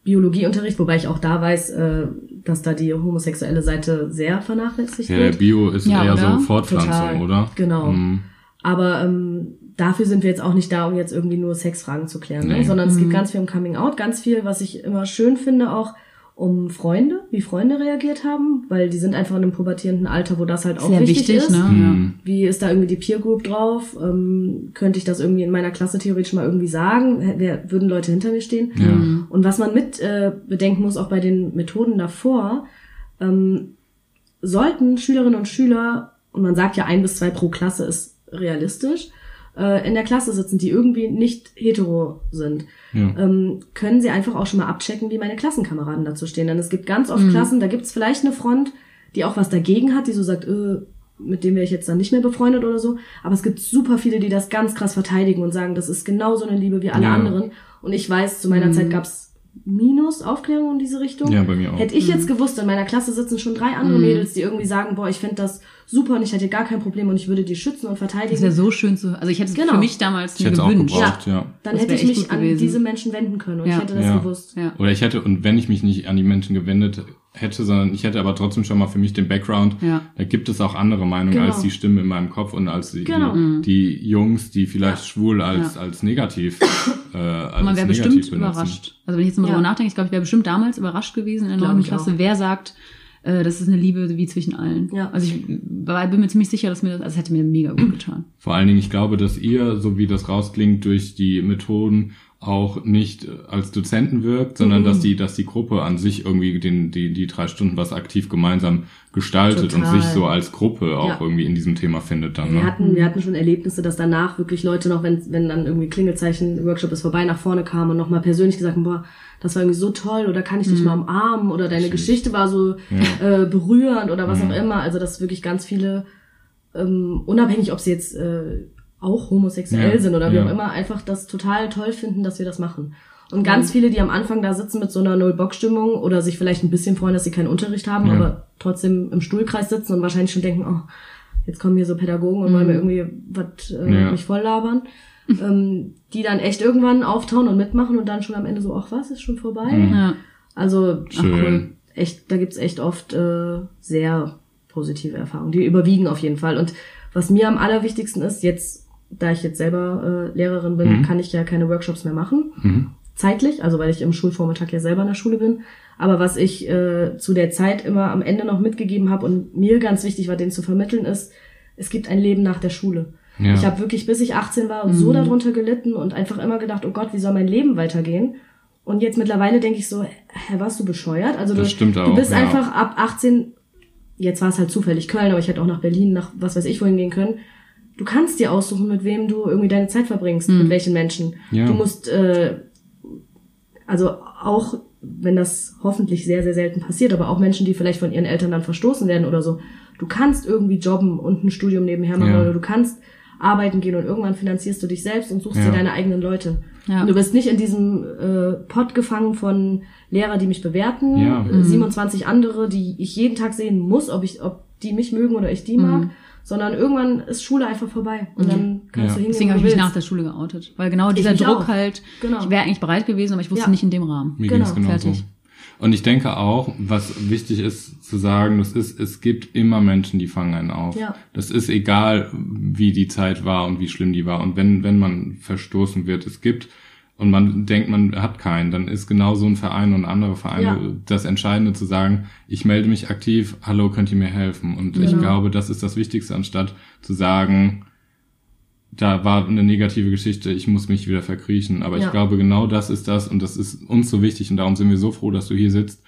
Biologieunterricht, wobei ich auch da weiß, äh, dass da die homosexuelle Seite sehr vernachlässigt Ja, der wird. Bio ist Ja, eher oder? so Fortpflanzung, Total. oder? Genau. Mhm. Aber ähm, dafür sind wir jetzt auch nicht da, um jetzt irgendwie nur Sexfragen zu klären, ne? Nee. sondern es geht ganz viel um Coming Out, ganz viel, was ich immer schön finde, auch um Freunde, wie Freunde reagiert haben, weil die sind einfach in einem pubertierenden Alter, wo das halt auch sehr wichtig, wichtig, ist. ne? Mhm. Wie ist da irgendwie die Peer Group drauf? Ähm, könnte ich das irgendwie in meiner Klasse theoretisch mal irgendwie sagen? Wer, würden Leute hinter mir stehen? Ja. Und was man mit äh, bedenken muss, auch bei den Methoden davor, ähm, sollten Schülerinnen und Schüler, und man sagt ja ein bis zwei pro Klasse ist realistisch, äh, in der Klasse sitzen, die irgendwie nicht hetero sind, Ja. ähm, können sie einfach auch schon mal abchecken, wie meine Klassenkameraden dazu stehen. Denn es gibt ganz oft Klassen, da gibt es vielleicht eine Front, die auch was dagegen hat, die so sagt, äh, mit dem wäre ich jetzt dann nicht mehr befreundet oder so. Aber es gibt super viele, die das ganz krass verteidigen und sagen, das ist genauso eine Liebe wie alle Ja. anderen. Und ich weiß, zu meiner Zeit gab's Minus Aufklärung in diese Richtung. Ja, bei mir auch. Hätte ich jetzt gewusst, in meiner Klasse sitzen schon drei andere Mädels, die irgendwie sagen, boah, ich finde das super und ich hätte gar kein Problem und ich würde die schützen und verteidigen. Das wäre so schön zu, also ich hätte es Genau. für mich damals Ich mir hätte es auch gewünscht. gebraucht, ja. dann das hätte ich mich an gewesen. diese Menschen wenden können und Ja. ich hätte das Ja. gewusst. Ja. Oder ich hätte, und wenn ich mich nicht an die Menschen gewendet hätte, sondern ich hätte aber trotzdem schon mal für mich den Background, Ja. da gibt es auch andere Meinungen Genau. als die Stimmen in meinem Kopf und als die, Genau. die, die Jungs, die vielleicht schwul als, Ja. als negativ, äh, als Man wäre bestimmt benutzen. überrascht. Also wenn ich jetzt mal Ja. drüber nachdenke, ich glaube, ich wäre bestimmt damals überrascht gewesen in der ich Klasse, auch. wer sagt, äh, das ist eine Liebe wie zwischen allen. Ja. Also ich war, bin mir ziemlich sicher, dass mir das, also es hätte mir mega gut getan. Vor allen Dingen, ich glaube, dass ihr, so wie das rausklingt, durch die Methoden auch nicht als Dozenten wirkt, sondern Mhm. dass die, dass die Gruppe an sich irgendwie den, die, die drei Stunden was aktiv gemeinsam gestaltet Total. und sich so als Gruppe auch Ja. irgendwie in diesem Thema findet dann. Wir Ne? hatten, wir hatten schon Erlebnisse, dass danach wirklich Leute noch, wenn, wenn dann irgendwie Klingelzeichen-Workshop ist vorbei, nach vorne kamen und nochmal persönlich gesagt haben, boah, das war irgendwie so toll oder kann ich dich mal umarmen oder deine Geschichte war so äh, berührend oder was auch immer. Also dass wirklich ganz viele, ähm, unabhängig ob sie jetzt äh, auch homosexuell Ja, sind oder wie ja. auch immer, einfach das total toll finden, dass wir das machen. Und ganz viele, die am Anfang da sitzen mit so einer Null-Bock-Stimmung oder sich vielleicht ein bisschen freuen, dass sie keinen Unterricht haben, Ja. aber trotzdem im Stuhlkreis sitzen und wahrscheinlich schon denken, oh, jetzt kommen hier so Pädagogen und wollen mir irgendwie was äh, Ja. mich voll labern. ähm, die dann echt irgendwann auftauen und mitmachen und dann schon am Ende so, ach was, ist schon vorbei. Ja. Also ach, cool. echt, da gibt's echt oft äh, sehr positive Erfahrungen. Die überwiegen auf jeden Fall. Und was mir am allerwichtigsten ist, jetzt, da ich jetzt selber äh, Lehrerin bin, Mhm. kann ich ja keine Workshops mehr machen. Mhm. Zeitlich, also weil ich im Schulvormittag ja selber in der Schule bin. Aber was ich äh, zu der Zeit immer am Ende noch mitgegeben habe und mir ganz wichtig war, denen zu vermitteln, ist, es gibt ein Leben nach der Schule. Ja. Ich habe wirklich, bis ich 18 war, so darunter gelitten und einfach immer gedacht, oh Gott, wie soll mein Leben weitergehen? Und jetzt mittlerweile denke ich so, hä, warst du bescheuert? Also Das du, stimmt du auch, bist ja. einfach ab 18, jetzt war es halt zufällig Köln, aber ich hätte auch nach Berlin, nach was weiß ich wohin gehen können. Du kannst dir aussuchen, mit wem du irgendwie deine Zeit verbringst, mit welchen Menschen. Ja. Du musst, äh, also auch wenn das hoffentlich sehr, sehr selten passiert, aber auch Menschen, die vielleicht von ihren Eltern dann verstoßen werden oder so, du kannst irgendwie jobben und ein Studium nebenher machen Ja. oder du kannst arbeiten gehen und irgendwann finanzierst du dich selbst und suchst Ja. dir deine eigenen Leute. Ja. Und du bist nicht in diesem äh, Pott gefangen von Lehrer, die mich bewerten, Ja. äh, 27 andere, die ich jeden Tag sehen muss, ob ich, ob die mich mögen oder ich die mag, sondern irgendwann ist Schule einfach vorbei und dann kannst Ja. du hingehen, Deswegen habe ich mich nach der Schule geoutet. Weil genau dieser mich Druck auch. halt, Genau. ich wäre eigentlich bereit gewesen, aber ich wusste Ja. nicht in dem Rahmen. Mir Genau, genauso. fertig. Und ich denke auch, was wichtig ist zu sagen, das ist, es gibt immer Menschen, die fangen einen auf. Ja. Das ist egal, wie die Zeit war und wie schlimm die war. Und wenn, wenn man verstoßen wird, es gibt und man denkt, man hat keinen, dann ist genau so ein Verein und andere Vereine Ja. das Entscheidende zu sagen, ich melde mich aktiv, hallo, könnt ihr mir helfen? Und ich Genau. glaube, das ist das Wichtigste, anstatt zu sagen, da war eine negative Geschichte, ich muss mich wieder verkriechen. Aber ich Ja. glaube, genau das ist das und das ist uns so wichtig und darum sind wir so froh, dass du hier sitzt,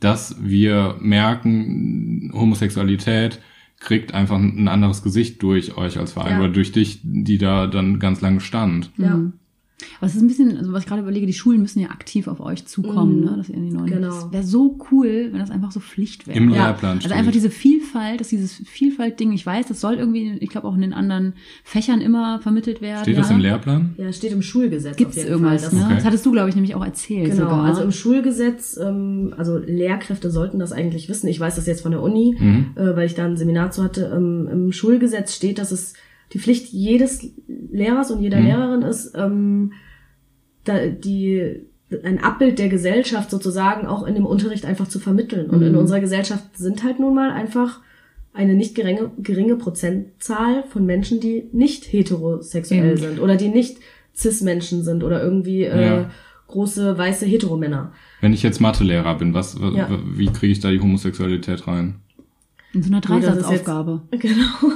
dass wir merken, Homosexualität kriegt einfach ein anderes Gesicht durch euch als Verein Ja. oder durch dich, die da dann ganz lange stand. Ja. Mhm. Aber es ist ein bisschen, also was ich gerade überlege, die Schulen müssen ja aktiv auf euch zukommen, Mhm. ne, dass ihr in die neuen. Genau. Das wäre so cool, wenn das einfach so Pflicht wäre. Im Ja. Lehrplan Also steht. einfach diese Vielfalt, dass dieses Vielfalt-Ding, ich weiß, das soll irgendwie, ich glaube auch in den anderen Fächern immer vermittelt werden. Steht ja. das im Lehrplan? Ja, steht im Schulgesetz. Gibt's auf jeden irgendwas, Fall. Das- ne? Okay. Das hattest du, glaube ich, nämlich auch erzählt Genau, sogar. also im Schulgesetz, ähm, also Lehrkräfte sollten das eigentlich wissen. Ich weiß das jetzt von der Uni, Mhm. äh, weil ich da ein Seminar zu hatte. Ähm, Im Schulgesetz steht, dass es die Pflicht jedes Lehrers und jeder Mhm. Lehrerin ist, ähm, da, die ein Abbild der Gesellschaft sozusagen auch in dem Unterricht einfach zu vermitteln. Und Mhm. in unserer Gesellschaft sind halt nun mal einfach eine nicht geringe, geringe Prozentzahl von Menschen, die nicht heterosexuell Eben. sind oder die nicht Cis-Menschen sind oder irgendwie äh, Ja. große weiße Heteromänner. Wenn ich jetzt Mathelehrer bin, was, Ja. wie kriege ich da die Homosexualität rein? in so einer Dreisatzaufgabe. Genau.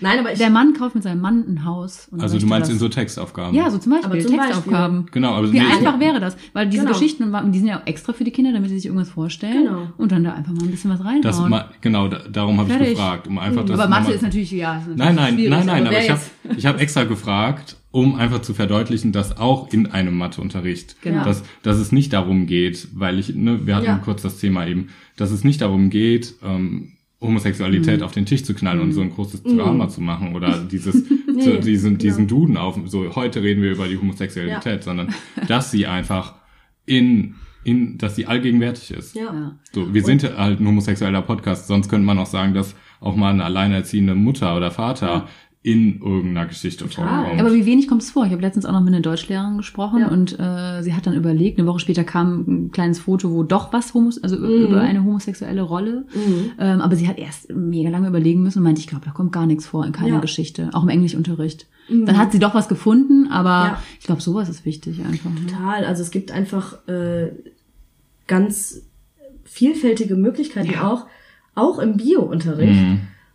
Nein, aber ich. Der Mann kauft mit seinem Mann ein Haus. Und Also du meinst das. in so Textaufgaben? Ja, so zum Beispiel, Aber zum Textaufgaben. Genau, aber Wie nee, einfach wäre das? Weil diese Genau. Geschichten, die sind ja auch extra für die Kinder, damit sie sich irgendwas vorstellen. Genau. Und dann da einfach mal ein bisschen was reinhauen. das ma genau, da, darum habe ich gefragt, um einfach das aber Mathe ist natürlich, ja. Ist natürlich Nein, nein, nein, nein, aber wer ich habe ich hab extra gefragt, um einfach zu verdeutlichen, dass auch in einem Matheunterricht, Genau. dass, dass es nicht darum geht, weil ich, ne, wir hatten Ja. kurz das Thema eben, dass es nicht darum geht, ähm, Homosexualität auf den Tisch zu knallen und so ein großes Drama zu machen oder dieses, so, diesen, diesen Duden auf, so heute reden wir über die Homosexualität, sondern dass sie einfach in, in, dass sie allgegenwärtig ist. ja. Ja. So, wir sind halt ein homosexueller Podcast, sonst könnte man auch sagen, dass auch mal eine alleinerziehende Mutter oder Vater in irgendeiner Geschichte vorkommt. Aber wie wenig kommt es vor? Ich habe letztens auch noch mit einer Deutschlehrerin gesprochen Ja. und äh, sie hat dann überlegt, eine Woche später kam ein kleines Foto, wo doch was homos also Mhm. über eine homosexuelle Rolle. Ähm, aber sie hat erst mega lange überlegen müssen und meinte, ich glaube, da kommt gar nichts vor in keiner Ja. Geschichte, auch im Englischunterricht. Dann hat sie doch was gefunden, aber Ja. ich glaube, sowas ist wichtig einfach. Ne? Total. Also es gibt einfach äh, ganz vielfältige Möglichkeiten Ja. auch, auch im Bio-Unterricht.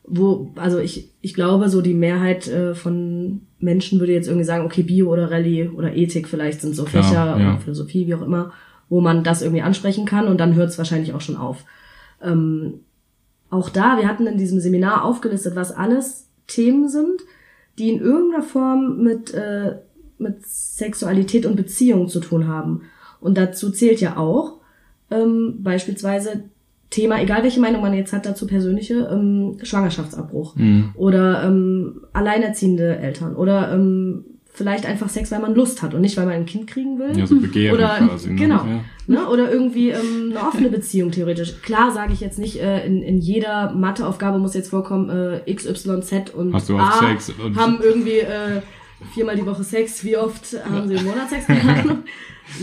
Wo, also ich, ich glaube, so die Mehrheit äh, von Menschen würde jetzt irgendwie sagen, okay, Bio oder Rallye oder Ethik vielleicht sind so Klar, Fächer ja. oder Philosophie, wie auch immer, wo man das irgendwie ansprechen kann und dann hört es wahrscheinlich auch schon auf. Ähm, auch da, wir hatten in diesem Seminar aufgelistet, was alles Themen sind, die in irgendeiner Form mit, äh, mit Sexualität und Beziehung zu tun haben. Und dazu zählt ja auch ähm, beispielsweise Thema, egal welche Meinung man jetzt hat dazu persönliche, ähm, Schwangerschaftsabbruch oder ähm, alleinerziehende Eltern oder ähm, vielleicht einfach Sex, weil man Lust hat und nicht, weil man ein Kind kriegen will. Ja, so Begehren Oder quasi. Ne? genau, Ja. ne? oder irgendwie ähm, eine offene Beziehung theoretisch. Klar sage ich jetzt nicht, äh, in, in jeder Matheaufgabe muss jetzt vorkommen äh, X, Y, Z und Hast du A Sex und- haben irgendwie äh, viermal die Woche Sex. Wie oft haben sie im Monat Sex? Keine Ahnung.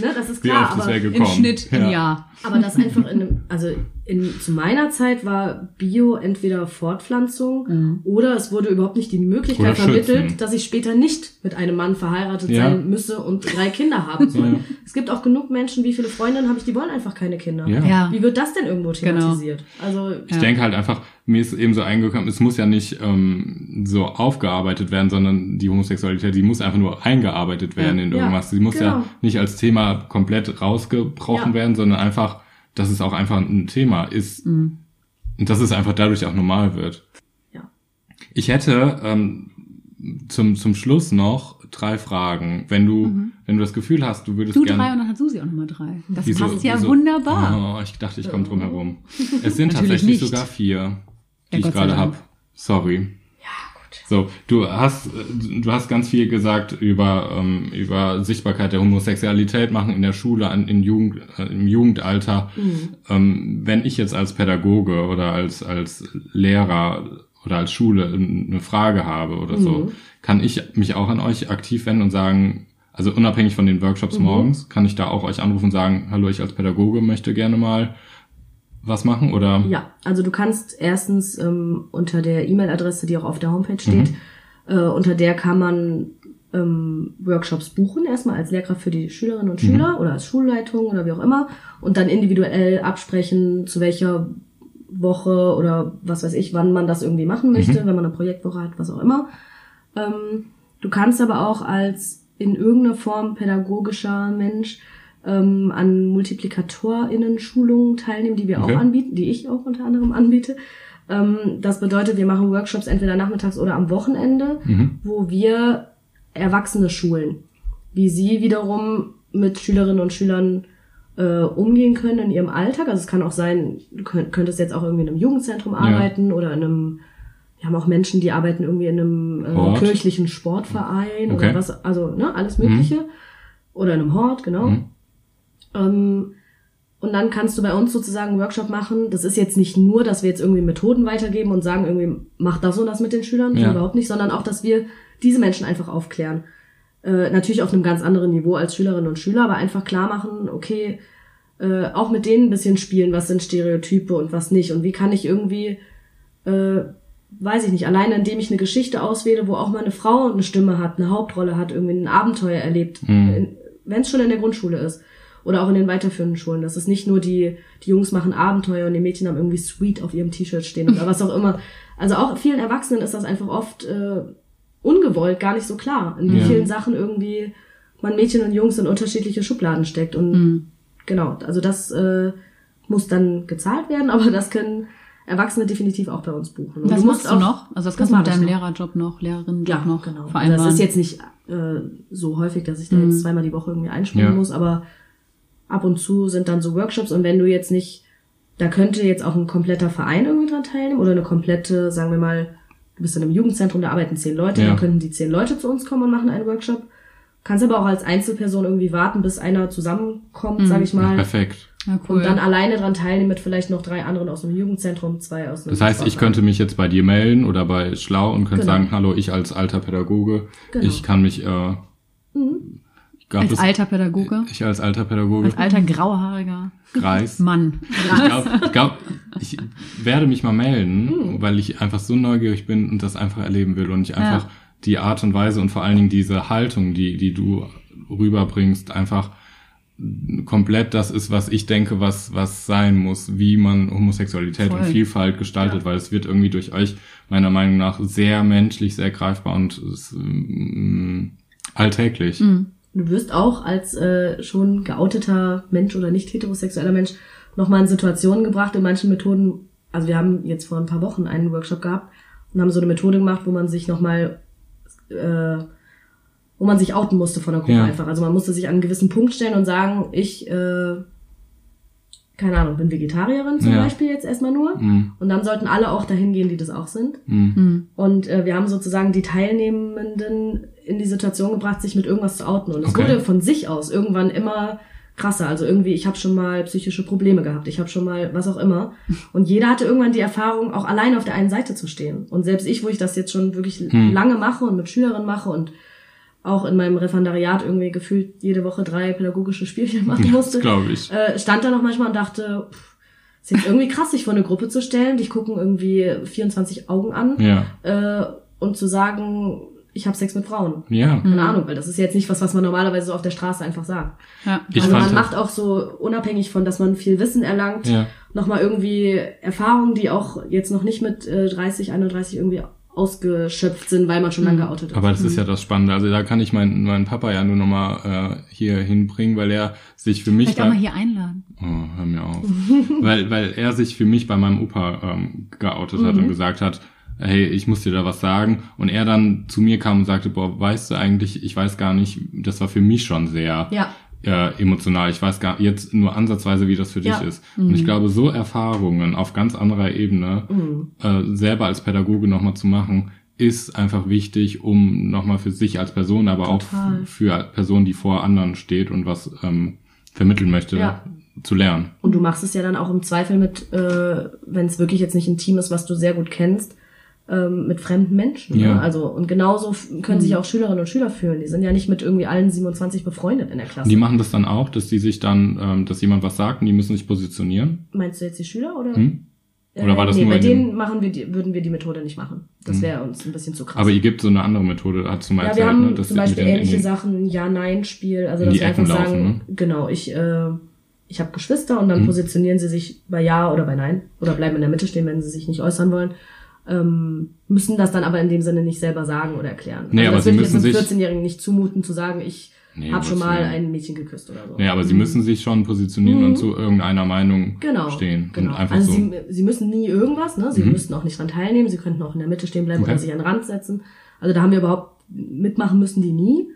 ne, das ist Wie klar. ist aber, er Im? Schnitt im Jahr. aber das einfach in einem, also in, zu meiner Zeit war Bio entweder Fortpflanzung oder es wurde überhaupt nicht die Möglichkeit vermittelt, dass ich später nicht mit einem Mann verheiratet Ja. sein müsse und drei Kinder haben soll. Ja. Es gibt auch genug Menschen, wie viele Freundinnen habe ich, die wollen einfach keine Kinder. Ja. Ja. Wie wird das denn irgendwo Genau. thematisiert? Also Ich denke halt einfach, mir ist eben so eingekommen, es muss ja nicht ähm, so aufgearbeitet werden, sondern die Homosexualität, die muss einfach nur eingearbeitet werden Ja. in Ja, irgendwas. Sie muss ja genau. nicht als Thema komplett rausgebrochen Ja. werden, sondern einfach, dass es auch einfach ein Thema ist. Und dass es einfach dadurch auch normal wird. Ja. Ich hätte ähm, zum, zum Schluss noch drei Fragen. Wenn du, wenn du das Gefühl hast, du würdest Du gerne. drei und dann hat Susi auch nochmal drei. Das Wieso- passt ja wieso- wunderbar. Oh, ich dachte, ich komme drum herum. Es sind tatsächlich nicht. sogar vier, die Ja, ich gerade Dank. hab. Sorry. So, du hast, du hast ganz viel gesagt über, ähm, über Sichtbarkeit der Homosexualität machen in der Schule, an, in Jugend, äh, im Jugendalter. Ähm, wenn ich jetzt als Pädagoge oder als, als Lehrer oder als Schule eine Frage habe oder so, kann ich mich auch an euch aktiv wenden und sagen, also unabhängig von den Workshops morgens, kann ich da auch euch anrufen und sagen, hallo, ich als Pädagoge möchte gerne mal was machen oder? Ja, also du kannst erstens ähm, unter der E-Mail-Adresse, die auch auf der Homepage steht, äh, unter der kann man ähm, Workshops buchen, erstmal als Lehrkraft für die Schülerinnen und Schüler oder als Schulleitung oder wie auch immer und dann individuell absprechen, zu welcher Woche oder was weiß ich, wann man das irgendwie machen möchte, wenn man eine Projektwoche hat, was auch immer. Ähm, du kannst aber auch als in irgendeiner Form pädagogischer Mensch ähm, an MultiplikatorInnen-Schulungen teilnehmen, die wir Okay. auch anbieten, die ich auch unter anderem anbiete. Ähm, das bedeutet, wir machen Workshops entweder nachmittags oder am Wochenende, wo wir Erwachsene schulen, wie sie wiederum mit Schülerinnen und Schülern äh, umgehen können in ihrem Alltag. Also es kann auch sein, du könnt, könntest jetzt auch irgendwie in einem Jugendzentrum arbeiten oder in einem, wir haben auch Menschen, die arbeiten irgendwie in einem äh, kirchlichen Sportverein Okay. oder was, also ne, alles Mögliche. Oder in einem Hort, genau. Ähm, und dann kannst du bei uns sozusagen einen Workshop machen. Das ist jetzt nicht nur, dass wir jetzt irgendwie Methoden weitergeben und sagen, irgendwie, mach das und das mit den Schülern, Ja. überhaupt nicht, sondern auch, dass wir diese Menschen einfach aufklären. Äh, natürlich auf einem ganz anderen Niveau als Schülerinnen und Schüler, aber einfach klar machen, okay, äh, auch mit denen ein bisschen spielen, was sind Stereotype und was nicht. Und wie kann ich irgendwie, äh, weiß ich nicht, alleine indem ich eine Geschichte auswähle, wo auch mal eine Frau eine Stimme hat, eine Hauptrolle hat, irgendwie ein Abenteuer erlebt, wenn es schon in der Grundschule ist. Oder auch in den weiterführenden Schulen. Das ist nicht nur die, die Jungs machen Abenteuer und die Mädchen haben irgendwie Sweet auf ihrem T-Shirt stehen oder was auch immer. Also auch vielen Erwachsenen ist das einfach oft äh, ungewollt, gar nicht so klar, in wie Ja. vielen Sachen irgendwie man Mädchen und Jungs in unterschiedliche Schubladen steckt. Und genau, also das äh, muss dann gezahlt werden, aber das können Erwachsene definitiv auch bei uns buchen. Und Das du musst machst du auch- noch? Also das kannst du mach mit deinem noch. Lehrerjob noch, Lehrerinnenjob Ja, noch genau. Also vereinbaren. das ist jetzt nicht äh, so häufig, dass ich da jetzt zweimal die Woche irgendwie einspringen Ja. muss, aber ab und zu sind dann so Workshops und wenn du jetzt nicht, da könnte jetzt auch ein kompletter Verein irgendwie dran teilnehmen oder eine komplette, sagen wir mal, du bist in einem Jugendzentrum, da arbeiten zehn Leute, Ja. dann könnten die zehn Leute zu uns kommen und machen einen Workshop. Kannst aber auch als Einzelperson irgendwie warten, bis einer zusammenkommt, sag ich mal. Perfekt. ja, cool. Und dann alleine dran teilnehmen mit vielleicht noch drei anderen aus dem Jugendzentrum, zwei aus dem Das heißt, ich könnte mich jetzt bei dir melden oder bei Schlau und könnte Genau. sagen, hallo, ich als alter Pädagoge, Genau. Mhm. ich kann mich, äh, ich glaub, als das- alter Pädagoge, ich als alter Pädagoge, als alter grauhaariger Kreis. Mann. Ich glaube, ich, glaub, ich werde mich mal melden, Mhm. weil ich einfach so neugierig bin und das einfach erleben will und ich einfach Ja. die Art und Weise und vor allen Dingen diese Haltung, die, die du rüberbringst, einfach komplett das ist, was ich denke, was, was sein muss, wie man Homosexualität Voll. und Vielfalt gestaltet, weil es wird irgendwie durch euch meiner Meinung nach sehr menschlich, sehr greifbar und ist, ähm, alltäglich. Mhm. Du wirst auch als äh, schon geouteter Mensch oder nicht heterosexueller Mensch nochmal in Situationen gebracht in manchen Methoden. Also wir haben jetzt vor ein paar Wochen einen Workshop gehabt und haben so eine Methode gemacht, wo man sich nochmal, äh, wo man sich outen musste von der Gruppe Ja. einfach. Also man musste sich an einen gewissen Punkt stellen und sagen, ich, äh, keine Ahnung, bin Vegetarierin zum Ja. Beispiel jetzt erstmal nur. Mhm. Und dann sollten alle auch dahin gehen, die das auch sind. Mhm. Und äh, wir haben sozusagen die Teilnehmenden in die Situation gebracht, sich mit irgendwas zu outen. Und es Okay. wurde von sich aus irgendwann immer krasser. Also irgendwie, ich habe schon mal psychische Probleme gehabt, ich habe schon mal was auch immer. Und jeder hatte irgendwann die Erfahrung, auch allein auf der einen Seite zu stehen. Und selbst ich, wo ich das jetzt schon wirklich Hm. lange mache und mit Schülerinnen mache und auch in meinem Referendariat irgendwie gefühlt jede Woche drei pädagogische Spielchen machen musste, Das glaube ich. äh, stand da noch manchmal und dachte, pff, ist jetzt irgendwie krass, sich vor eine Gruppe zu stellen, dich gucken irgendwie 24 Augen an Ja. äh, und zu sagen, ich habe Sex mit Frauen. Ja. Keine Ahnung, weil das ist jetzt nicht was, was man normalerweise so auf der Straße einfach sagt. Ja. Ich also man macht auch so unabhängig von, dass man viel Wissen erlangt, Ja. nochmal irgendwie Erfahrungen, die auch jetzt noch nicht mit äh, 30, 31 irgendwie ausgeschöpft sind, weil man schon lange geoutet ist. Aber das ist ja das Spannende. Also da kann ich meinen, meinen Papa ja nur nochmal äh, hier hinbringen, weil er sich für mich Vielleicht auch da- mal hier einladen. Oh, hör mir auf. weil, weil er sich für mich bei meinem Opa ähm, geoutet hat und gesagt hat, hey, ich muss dir da was sagen. Und er dann zu mir kam und sagte, boah, weißt du eigentlich, ich weiß gar nicht, das war für mich schon sehr Ja. Äh, emotional. Ich weiß gar jetzt nur ansatzweise, wie das für Ja. dich ist. Und ich glaube, so Erfahrungen auf ganz anderer Ebene Mhm. äh, selber als Pädagoge nochmal zu machen, ist einfach wichtig, um nochmal für sich als Person, aber Total. auch für Personen, die vor anderen steht und was ähm, vermitteln möchte, Ja. zu lernen. Und du machst es ja dann auch im Zweifel mit, äh, wenn es wirklich jetzt nicht ein Team ist, was du sehr gut kennst, ähm, mit fremden Menschen. Ja. Ne? Also und genauso können sich auch Schülerinnen und Schüler fühlen. Die sind ja nicht mit irgendwie allen 27 befreundet in der Klasse. Die machen das dann auch, dass die sich dann, ähm, dass jemand was sagt und die müssen sich positionieren. Meinst du jetzt die Schüler oder? Hm? Oder war das nee, nur bei Hm. denen machen wir die, würden wir die Methode nicht machen. Das wäre uns ein bisschen zu krass. Aber ihr gibt so eine andere Methode, hat zum ja, Beispiel, wir haben ne, dass zum ihr mit Beispiel ähnliche den- Sachen, Ja-Nein-Spiel, also in dass die wir einfach laufen, sagen, ne? genau, ich, äh, ich habe Geschwister und dann Mhm. positionieren sie sich bei Ja oder bei Nein oder bleiben in der Mitte stehen, wenn sie sich nicht äußern wollen. Ähm, müssen das dann aber in dem Sinne nicht selber sagen oder erklären. Nee, also aber das sie müssen sich- 14-Jährigen nicht zumuten zu sagen, ich Nee, habe schon mal ein Mädchen geküsst oder so. Nee, aber sie müssen sich schon positionieren und zu irgendeiner Meinung Mhm. Genau. stehen. genau. Und einfach also so. sie, sie müssen nie irgendwas, ne? Sie Mhm. müssten auch nicht dran teilnehmen, sie könnten auch in der Mitte stehen bleiben Okay. oder sich an den Rand setzen. Also da haben wir überhaupt mitmachen müssen die nie.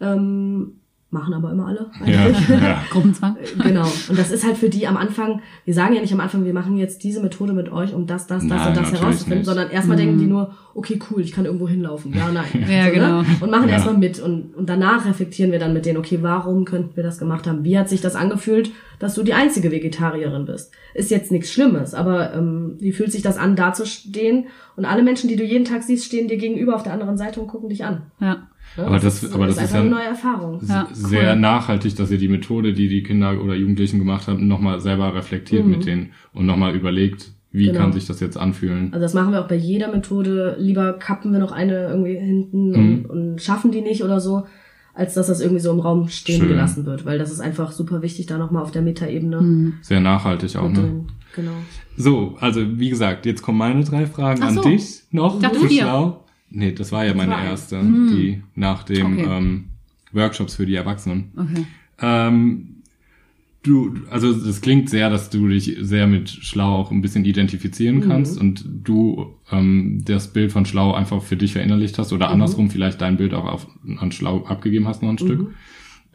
Ähm, machen aber immer alle. ja, eigentlich. ja. Gruppenzwang. genau. Und das ist halt für die am Anfang, wir sagen ja nicht am Anfang, wir machen jetzt diese Methode mit euch, um das, das, das Nein, und das herauszufinden, nicht. sondern erstmal denken die nur, okay, cool, ich kann irgendwo hinlaufen. Ja, nein. Ja, ne? genau. Und machen Ja. erstmal mit und, und danach reflektieren wir dann mit denen, okay, warum könnten wir das gemacht haben? Wie hat sich das angefühlt, dass du die einzige Vegetarierin bist? Ist jetzt nichts Schlimmes, aber ähm, wie fühlt sich das an, da zu stehen? Und alle Menschen, die du jeden Tag siehst, stehen dir gegenüber auf der anderen Seite und gucken dich an. Ja. Aber das- aber das ist einfach ja- eine neue Erfahrung. Ja, sehr cool. nachhaltig, dass ihr die Methode, die die Kinder oder Jugendlichen gemacht haben, nochmal selber reflektiert Mhm. mit denen und nochmal überlegt, wie Genau. kann sich das jetzt anfühlen. Also das machen wir auch bei jeder Methode. Lieber kappen wir noch eine irgendwie hinten und, Mhm. und schaffen die nicht oder so, als dass das irgendwie so im Raum stehen Schön. gelassen wird. Weil das ist einfach super wichtig, da nochmal auf der Metaebene Mhm. Sehr nachhaltig auch, ne? Genau. So, also wie gesagt, jetzt kommen meine drei Fragen Ach an so. dich noch. Ich dachte vier. schlau. Nee, das war ja meine war erste, die nach dem Okay. ähm, Workshops für die Erwachsenen. Okay. Ähm, du, also es klingt sehr, dass du dich sehr mit Schlau auch ein bisschen identifizieren kannst und du ähm, das Bild von Schlau einfach für dich verinnerlicht hast oder andersrum vielleicht dein Bild auch auf, an Schlau abgegeben hast noch ein Stück.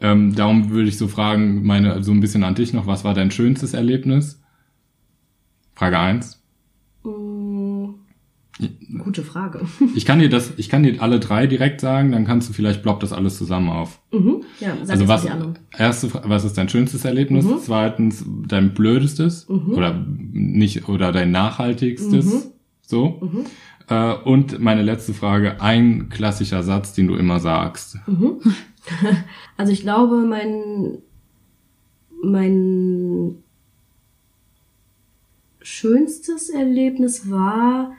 Ähm, darum würde ich so fragen, meine, so ein bisschen an dich noch, was war dein schönstes Erlebnis? Frage eins. Mm, Gute Frage. Ich kann dir das, ich kann dir alle drei direkt sagen, dann kannst du vielleicht block das alles zusammen auf. mhm. Ja, sag Also was, erste, was ist dein schönstes Erlebnis? Mhm. Zweitens, dein blödestes oder nicht, oder dein nachhaltigstes, Mhm. so. Äh, und meine letzte Frage, ein klassischer Satz, den du immer sagst. Also ich glaube, mein, mein schönstes Erlebnis war,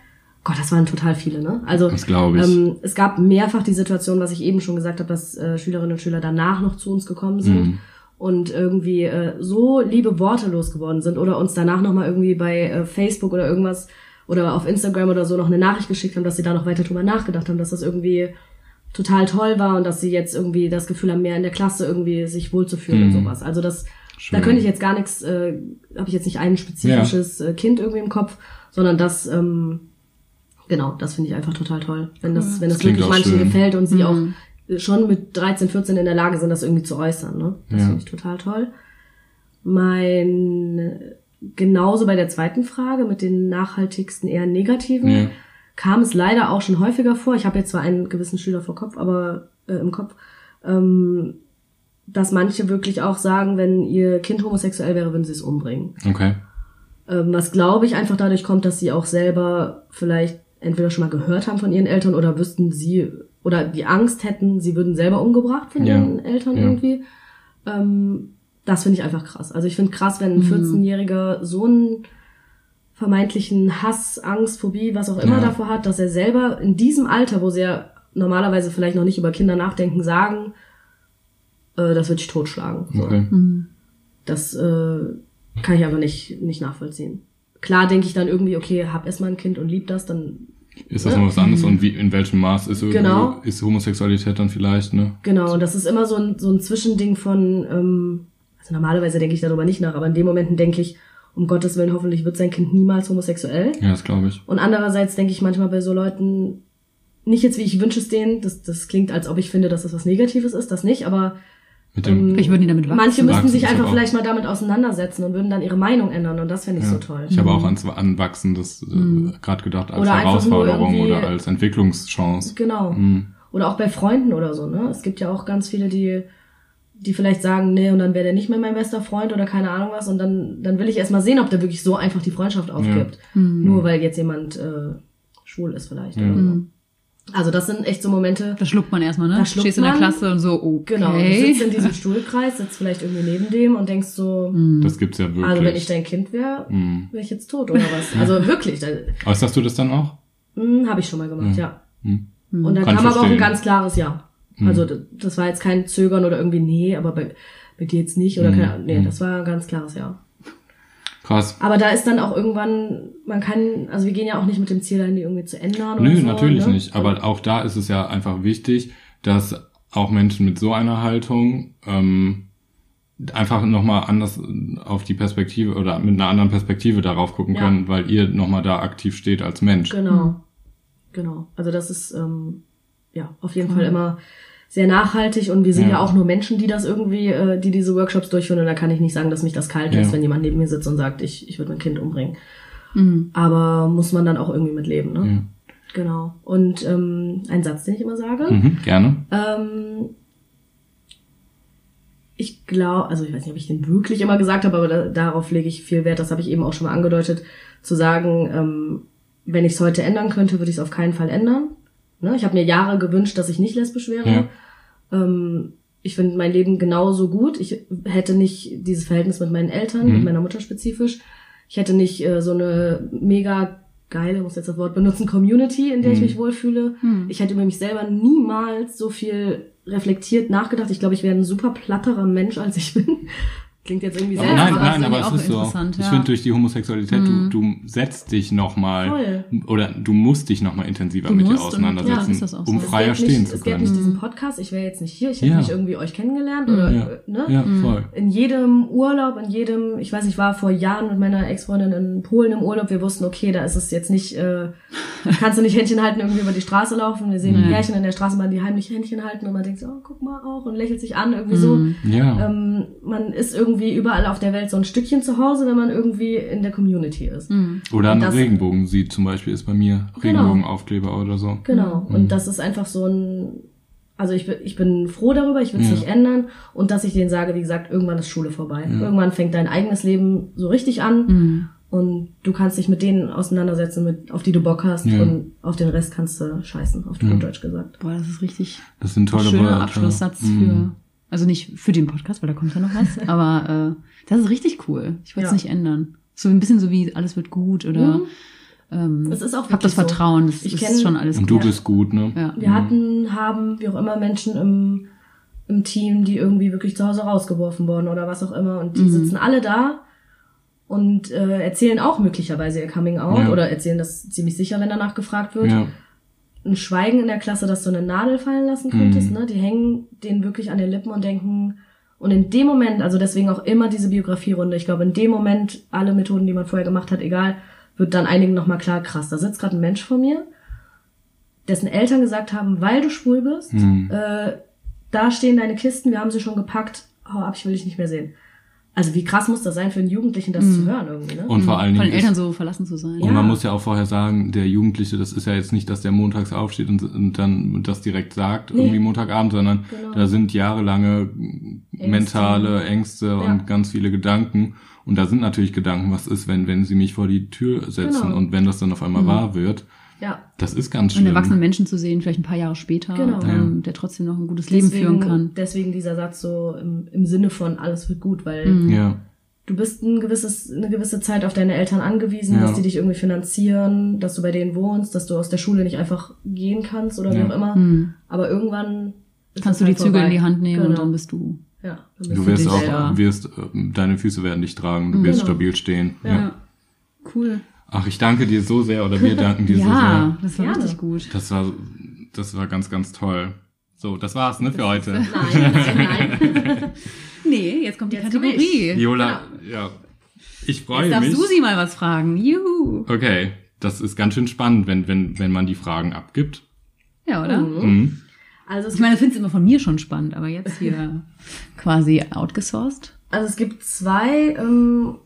Gott, das waren total viele, ne? Also Das glaube ich. Ähm, es gab mehrfach die Situation, was ich eben schon gesagt habe, dass äh, Schülerinnen und Schüler danach noch zu uns gekommen sind Mhm. und irgendwie äh, so liebe Worte losgeworden sind oder uns danach nochmal irgendwie bei äh, Facebook oder irgendwas oder auf Instagram oder so noch eine Nachricht geschickt haben, dass sie da noch weiter drüber nachgedacht haben, dass das irgendwie total toll war und dass sie jetzt irgendwie das Gefühl haben, mehr in der Klasse irgendwie sich wohlzufühlen und Mhm. sowas. Also das, Schön. da könnte ich jetzt gar nichts, äh, habe ich jetzt nicht ein spezifisches äh, Kind irgendwie im Kopf, sondern das, ähm, genau, das finde ich einfach total toll. Wenn das, wenn das, Das wirklich manchen schön. gefällt und sie Mhm. auch äh, schon mit 13, 14 in der Lage sind, das irgendwie zu äußern. Ne? Das Ja. finde ich total toll. Mein genauso bei der zweiten Frage mit den nachhaltigsten eher negativen Ja. kam es leider auch schon häufiger vor. Ich habe jetzt zwar einen gewissen Schüler vor Kopf, aber äh, im Kopf, ähm, dass manche wirklich auch sagen, wenn ihr Kind homosexuell wäre, würden sie es umbringen. Okay. Ähm, was glaube ich einfach dadurch kommt, dass sie auch selber vielleicht entweder schon mal gehört haben von ihren Eltern oder wüssten sie oder die Angst hätten, sie würden selber umgebracht von Ja. ihren Eltern Ja. irgendwie. Ähm, das finde ich einfach krass. Also ich finde krass, wenn ein 14-Jähriger so einen vermeintlichen Hass, Angst, Phobie, was auch immer Ja. davor hat, dass er selber in diesem Alter, wo sie ja normalerweise vielleicht noch nicht über Kinder nachdenken, sagen, äh, das wird dich totschlagen. Okay. Das äh, kann ich aber nicht, nicht nachvollziehen. Klar denke ich dann irgendwie, okay, hab erstmal ein Kind und lieb das, dann Ist das noch was anderes und wie, in welchem Maß ist, Genau. ist Homosexualität dann vielleicht, ne? genau. Und das ist immer so ein, so ein Zwischending von, ähm, also normalerweise denke ich darüber nicht nach, aber in den Momenten denke ich, um Gottes Willen, hoffentlich wird sein Kind niemals homosexuell. Ja, das glaube ich. Und andererseits denke ich manchmal bei so Leuten, nicht jetzt wie ich wünsche es denen, das, das klingt, als ob ich finde, dass das was Negatives ist, das nicht, aber Mit dem, ähm, Ich würde die damit wachsen. manche müssten sich einfach vielleicht mal damit auseinandersetzen und würden dann ihre Meinung ändern und das fände ich ja. so toll. Ich habe auch ans Anwachsen das äh, gerade gedacht als Oder Herausforderung oder als Entwicklungschance. Genau. Mhm. Oder auch bei Freunden oder so, ne? Es gibt ja auch ganz viele, die, die vielleicht sagen, nee, und dann wäre der nicht mehr mein bester Freund oder keine Ahnung was. Und dann, dann will ich erst mal sehen, ob der wirklich so einfach die Freundschaft aufgibt. Nur weil jetzt jemand äh, schwul ist vielleicht. Ja. Oder so. Also das sind echt so Momente. Da schluckt man erstmal, ne? Da schluckt Stehst in der man. Klasse und so, okay. Genau, du sitzt in diesem Stuhlkreis, sitzt vielleicht irgendwie neben dem und denkst so, Das gibt's ja wirklich. also wenn ich dein Kind wäre, Mhm. wäre ich jetzt tot oder was? Also wirklich, da, Äußerst du das dann auch? hm, habe ich schon mal gemacht, ja. Mhm. Und da Kann kam aber auch ein ganz klares Ja. Also das war jetzt kein Zögern oder irgendwie, nee, aber bei, bei dir jetzt nicht oder Mhm. keine Ahnung. Nee, das war ein ganz klares Ja. Krass. Aber da ist dann auch irgendwann, man kann, also wir gehen ja auch nicht mit dem Ziel dahin, die irgendwie zu ändern oder Nö, so. natürlich ne? nicht. Aber auch da ist es ja einfach wichtig, dass auch Menschen mit so einer Haltung ähm, einfach nochmal anders auf die Perspektive oder mit einer anderen Perspektive darauf gucken Ja. können, weil ihr nochmal da aktiv steht als Mensch. Genau. Genau. Also das ist ähm, ja auf jeden Fall immer sehr nachhaltig und wir sind ja. Ja. auch nur Menschen, die das irgendwie, äh, die diese Workshops durchführen und da kann ich nicht sagen, dass mich das kalt Ja. lässt, wenn jemand neben mir sitzt und sagt, ich, ich würde mein Kind umbringen. Mhm. Aber muss man dann auch irgendwie mit leben, ne? Ja. Genau. Und ähm, ein Satz, den ich immer sage. Mhm, gerne. Ähm, ich glaube, also ich weiß nicht, ob ich den wirklich immer gesagt habe, aber da, darauf lege ich viel Wert, das habe ich eben auch schon mal angedeutet, zu sagen, ähm, wenn ich es heute ändern könnte, würde ich es auf keinen Fall ändern. Ne? Ich habe mir Jahre gewünscht, dass ich nicht lesbisch wäre. Ja. Ähm, ich finde mein Leben genauso gut. Ich hätte nicht dieses Verhältnis mit meinen Eltern, Mhm. mit meiner Mutter spezifisch. Ich hätte nicht äh, so eine mega geile, muss jetzt das Wort benutzen, Community, in der ich Mhm. mich wohlfühle. Mhm. Ich hätte über mich selber niemals so viel reflektiert nachgedacht. Ich glaube, ich wäre ein super platterer Mensch, als ich bin. Klingt jetzt irgendwie sehr nein, aber nein, aber es ist so. interessant, Ich ja. finde durch die Homosexualität, Mhm. du, du setzt dich nochmal Voll. oder du musst dich nochmal intensiver Du mit dir musst und- auseinandersetzen, ja, so. um Es freier stehen nicht, zu Es gäbe können. nicht diesen Podcast, ich wäre jetzt nicht hier, ich hätte Ja. nicht irgendwie euch kennengelernt oder, Ja. ne? Ja, voll. in jedem Urlaub, in jedem, ich weiß, ich war vor Jahren mit meiner Ex-Freundin in Polen im Urlaub, wir wussten, okay, da ist es jetzt nicht, äh, kannst du nicht Händchen halten, irgendwie über die Straße laufen. Wir sehen Mhm. Pärchen in der Straßenbahn, die heimlich Händchen halten und man denkt so, oh, guck mal auch und lächelt sich an, irgendwie so. Mhm. Ja. Ähm, man ist irgendwie überall auf der Welt so ein Stückchen zu Hause, wenn man irgendwie in der Community ist. Mhm. Oder ein das- Regenbogen sieht zum Beispiel ist bei mir Genau. Regenbogenaufkleber oder so. Genau. Mhm. Und das ist einfach so ein, also ich bin, ich bin froh darüber, ich will es Ja. nicht ändern und dass ich denen sage, wie gesagt, irgendwann ist Schule vorbei. Irgendwann fängt dein eigenes Leben so richtig an Mhm. und du kannst dich mit denen auseinandersetzen, mit, auf die du Bock hast Ja. und auf den Rest kannst du scheißen, auf gut Deutsch gesagt. Boah, das ist richtig Das sind ein tolle schöner Wörter. Abschlusssatz Mhm. Also nicht für den Podcast, weil da kommt ja noch was, aber äh, das ist richtig cool. Ich würde es Ja. nicht ändern. So ein bisschen so wie alles wird gut oder Mhm. ähm, Das ist auch hab das wirklich so. Vertrauen, das Ich ist schon alles Und du bist gut, ne? Ja. Wir hatten, haben, wie auch immer, Menschen im im Team, die irgendwie wirklich zu Hause rausgeworfen wurden oder was auch immer. Und die Mhm. sitzen alle da und äh, erzählen auch möglicherweise ihr Coming Out Ja. oder erzählen das ziemlich sicher, wenn danach gefragt wird. Ja. Ein Schweigen in der Klasse, dass du eine Nadel fallen lassen könntest. Mhm. Ne? Die hängen denen wirklich an den Lippen und denken, und in dem Moment, also deswegen auch immer diese Biografierunde, ich glaube, in dem Moment, alle Methoden, die man vorher gemacht hat, egal, wird dann einigen nochmal klar, krass, da sitzt gerade ein Mensch vor mir, dessen Eltern gesagt haben, weil du schwul bist, Mhm. äh, da stehen deine Kisten, wir haben sie schon gepackt, hau ab, ich will dich nicht mehr sehen. Also wie krass muss das sein für einen Jugendlichen, das zu hören irgendwie, ne? Und vor allen Von Dingen den Eltern ist, so verlassen zu sein. und Ja. man muss ja auch vorher sagen, der Jugendliche, das ist ja jetzt nicht, dass der montags aufsteht und, und dann das direkt sagt, Nee. irgendwie Montagabend, sondern Genau. da sind jahrelange mentale Ängste Ja. und ganz viele Gedanken. Und da sind natürlich Gedanken, was ist, wenn, wenn sie mich vor die Tür setzen Genau. und wenn das dann auf einmal wahr wird. Ja. Das ist ganz einen schlimm. erwachsenen Menschen zu sehen, vielleicht ein paar Jahre später, Genau. ähm, der trotzdem noch ein gutes Leben führen kann. Deswegen dieser Satz so im, im Sinne von alles wird gut, weil Mhm. Ja. du bist ein gewisses, eine gewisse Zeit auf deine Eltern angewiesen, Ja. dass die dich irgendwie finanzieren, dass du bei denen wohnst, dass du aus der Schule nicht einfach gehen kannst oder wie Ja. auch immer. Mhm. Aber irgendwann ist Kannst du die halt Zügel in die Hand nehmen und Genau. dann bist du. ja, dann bist Du wirst auch, wirst, äh, deine Füße werden dich tragen, du wirst Genau. stabil stehen. Ja. Ja. Cool. Ach, ich danke dir so sehr oder wir danken dir so Ja, sehr. das war Gerne. richtig gut. Das war, das war ganz, ganz toll. So, das war's, ne, für heute. Nein, nein. Nee, jetzt kommt die Jetzt Kategorie. Viola, ja. Ich Jetzt freue darf mich. Susi mal was fragen. Juhu. Okay, das ist ganz schön spannend, wenn, wenn, wenn man die Fragen abgibt. Ja, oder? Mhm. Also es Ich meine, das findest du immer von mir schon spannend, aber jetzt hier quasi outgesourced. Also es gibt zwei ähm,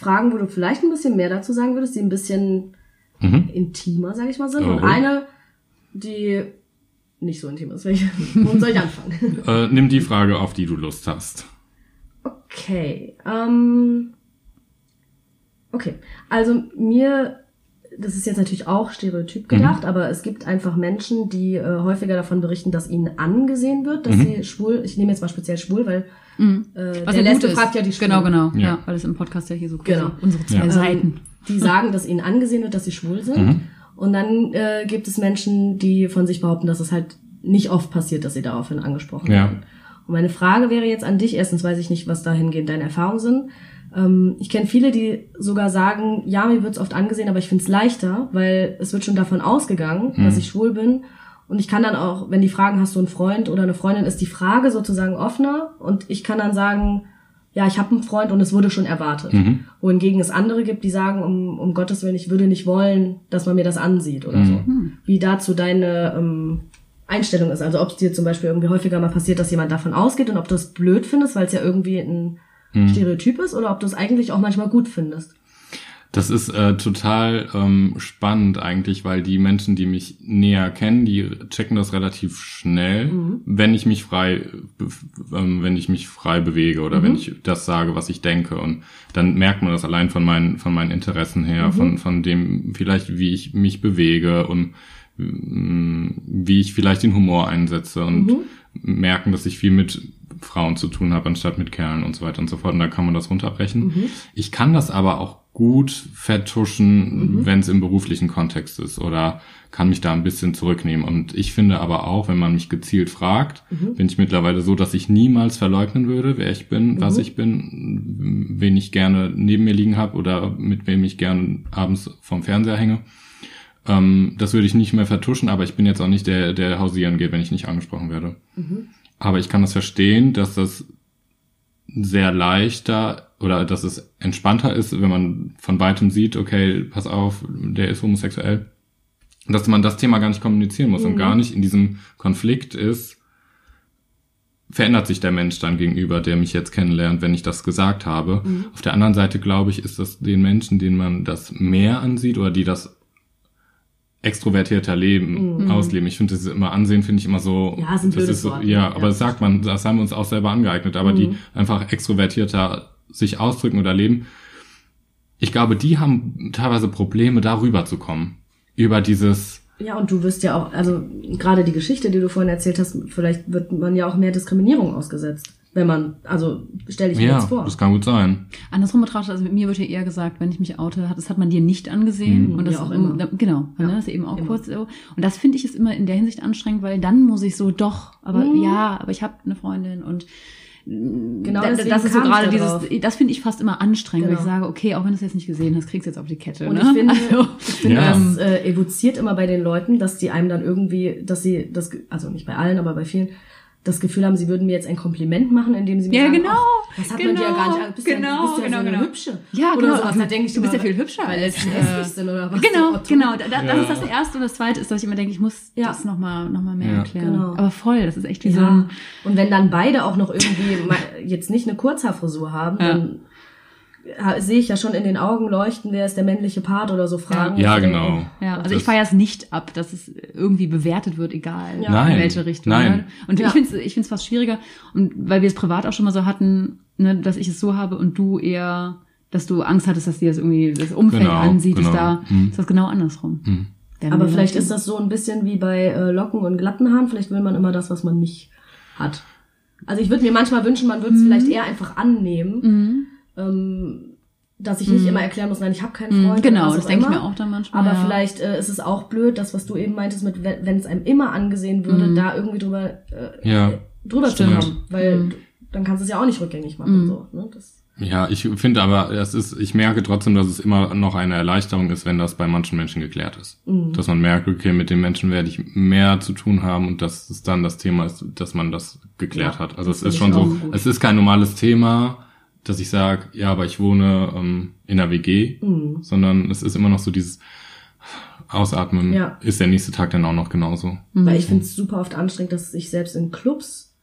Fragen, wo du vielleicht ein bisschen mehr dazu sagen würdest, die ein bisschen Mhm. intimer, sag ich mal, sind. Oh. Und eine, die nicht so intim ist. Welche? Womit soll ich anfangen? Äh, nimm die Frage, auf die du Lust hast. Okay. Ähm, okay. Also mir, das ist jetzt natürlich auch stereotyp gedacht, aber es gibt einfach Menschen, die äh, häufiger davon berichten, dass ihnen angesehen wird, dass sie schwul, ich nehme jetzt mal speziell schwul, weil äh, Was der ja gut ist. fragt ja die Schwulen. Genau, genau. Ja. Ja. weil es im Podcast ja hier so Genau. unsere zwei Ja. Seiten. die sagen, dass ihnen angesehen wird, dass sie schwul sind. Mhm. Und dann äh, gibt es Menschen, die von sich behaupten, dass es halt nicht oft passiert, dass sie daraufhin angesprochen Ja. werden. Und meine Frage wäre jetzt an dich, erstens weiß ich nicht, was dahingehend deine Erfahrungen sind. Ähm, ich kenne viele, die sogar sagen, ja, mir wird's oft angesehen, aber ich find's leichter, weil es wird schon davon ausgegangen, Mhm. dass ich schwul bin. Und ich kann dann auch, wenn die fragen, hast du einen Freund oder eine Freundin, ist die Frage sozusagen offener und ich kann dann sagen, ja, ich habe einen Freund und es wurde schon erwartet. Mhm. Wohingegen es andere gibt, die sagen, um, um Gottes Willen, ich würde nicht wollen, dass man mir das ansieht oder so. Wie dazu deine ähm, Einstellung ist. Also ob es dir zum Beispiel irgendwie häufiger mal passiert, dass jemand davon ausgeht und ob du es blöd findest, weil es ja irgendwie ein Stereotyp ist oder ob du es eigentlich auch manchmal gut findest. Das ist äh, total ähm, spannend eigentlich, weil die Menschen, die mich näher kennen, die checken das relativ schnell, wenn ich mich frei, ähm, wenn ich mich frei bewege oder wenn ich das sage, was ich denke. Und dann merkt man das allein von meinen, von meinen Interessen her, von, von dem vielleicht, wie ich mich bewege und mm, wie ich vielleicht den Humor einsetze und merken, dass ich viel mit Frauen zu tun habe, anstatt mit Kerlen und so weiter und so fort. Und da kann man das runterbrechen. Ich kann das aber auch gut vertuschen, wenn es im beruflichen Kontext ist oder kann mich da ein bisschen zurücknehmen. Und ich finde aber auch, wenn man mich gezielt fragt, bin ich mittlerweile so, dass ich niemals verleugnen würde, wer ich bin, was ich bin, wen ich gerne neben mir liegen habe oder mit wem ich gerne abends vom Fernseher hänge. Ähm, das würde ich nicht mehr vertuschen, aber ich bin jetzt auch nicht der, der hausieren geht, wenn ich nicht angesprochen werde. Aber ich kann das verstehen, dass das sehr leichter oder dass es entspannter ist, wenn man von weitem sieht, okay, pass auf, der ist homosexuell. Dass man das Thema gar nicht kommunizieren muss und gar nicht in diesem Konflikt ist, verändert sich der Mensch dann gegenüber, der mich jetzt kennenlernt, wenn ich das gesagt habe. Auf der anderen Seite, glaube ich, ist das den Menschen, denen man das mehr ansieht oder die das extrovertierter leben, ausleben. Ich finde das immer ansehen, finde ich immer so. Ja, ist das ist so, Wort, Ja, ne? aber Ja. das sagt man, das haben wir uns auch selber angeeignet, aber die einfach extrovertierter sich ausdrücken oder leben. Ich glaube, die haben teilweise Probleme, darüber zu kommen. Über dieses, Ja, und du wirst ja auch, also gerade die Geschichte, die du vorhin erzählt hast, vielleicht wird man ja auch mehr Diskriminierung ausgesetzt. Wenn man, also stelle ich mir Ja, jetzt vor. das kann gut sein. Andersrum betrachtet, also mit mir wird ja eher gesagt, wenn ich mich oute, hat, das hat man dir nicht angesehen. Mhm, und das ja, auch ist- immer. da- Genau, Ja, ne, das ist eben auch immer. kurz so. Und das finde ich ist immer in der Hinsicht anstrengend, weil dann muss ich so, doch, aber Mhm. ja, aber ich habe eine Freundin und Genau da, das ist so gerade dieses, das finde ich fast immer anstrengend, weil ich Genau. sage, okay, auch wenn du es jetzt nicht gesehen hast, kriegst du jetzt auf die Kette. Und ne? ich finde, also, ich finde Ja. das äh, evoziert immer bei den Leuten, dass die einem dann irgendwie, dass sie das, also nicht bei allen, aber bei vielen, das Gefühl haben, sie würden mir jetzt ein Kompliment machen, indem sie mir Ja, sagen, genau, "Ach, das hat man dir ja gar genau, nicht, bist ja, genau, bist ja genau, so eine genau. hübsche. Ja, oder genau, sowas, du- da denke ich du bist immer, ja viel hübscher weil als, als äh, oder was. Genau, Otto. genau. Da, Ja. Das ist das Erste. Und das Zweite ist, dass ich immer denke, ich muss Ja. das nochmal noch mal mehr Ja. erklären. Genau. Aber voll, das ist echt wie so Ja. ein... Und wenn dann beide auch noch irgendwie mal jetzt nicht eine Kurzhaarfrisur haben, Ja. dann sehe ich ja schon in den Augen leuchten, wer ist der männliche Part oder so Fragen. Ja, denke, genau. Ja, also Das- ich feiere es nicht ab, dass es irgendwie bewertet wird, egal Ja. Nein, in welche Richtung. nein. Ne? Und Ja. ich finde es ich find's fast schwieriger, und weil wir es privat auch schon mal so hatten, ne, dass ich es so habe und du eher, dass du Angst hattest, dass dir das irgendwie das Umfeld Genau, ansieht, genau. ist da Hm. ist das genau andersrum. Hm. Aber vielleicht ist das so ein bisschen wie bei äh, Locken und glatten Haaren. Vielleicht will man immer das, was man nicht hat. Also ich würde mir manchmal wünschen, man würde es vielleicht eher einfach annehmen, Mhm. Ähm, dass ich nicht immer erklären muss, nein, ich habe keinen Mhm, Freund. Genau, oder was das denke ich mir auch dann manchmal. Aber ja. vielleicht äh, ist es auch blöd, das, was du eben meintest, mit wenn es einem immer angesehen würde, Mhm. da irgendwie drüber, äh, Ja. drüber zu kommen. Weil Mhm. dann kannst du es ja auch nicht rückgängig machen. So, ne? das, Ja, ich finde aber, es ist, ich merke trotzdem, dass es immer noch eine Erleichterung ist, wenn das bei manchen Menschen geklärt ist. Mhm. Dass man merkt, okay, mit dem Menschen werde ich mehr zu tun haben und dass es dann das Thema ist, dass man das geklärt Ja, hat. Also es ist schon so, gut. es ist kein normales Thema, dass ich sage, ja, aber ich wohne ähm, in einer WG, Mhm. sondern es ist immer noch so dieses Ausatmen. Ja. Ist der nächste Tag dann auch noch genauso? Mhm. Weil ich finde es super oft anstrengend, dass ich selbst in Clubs,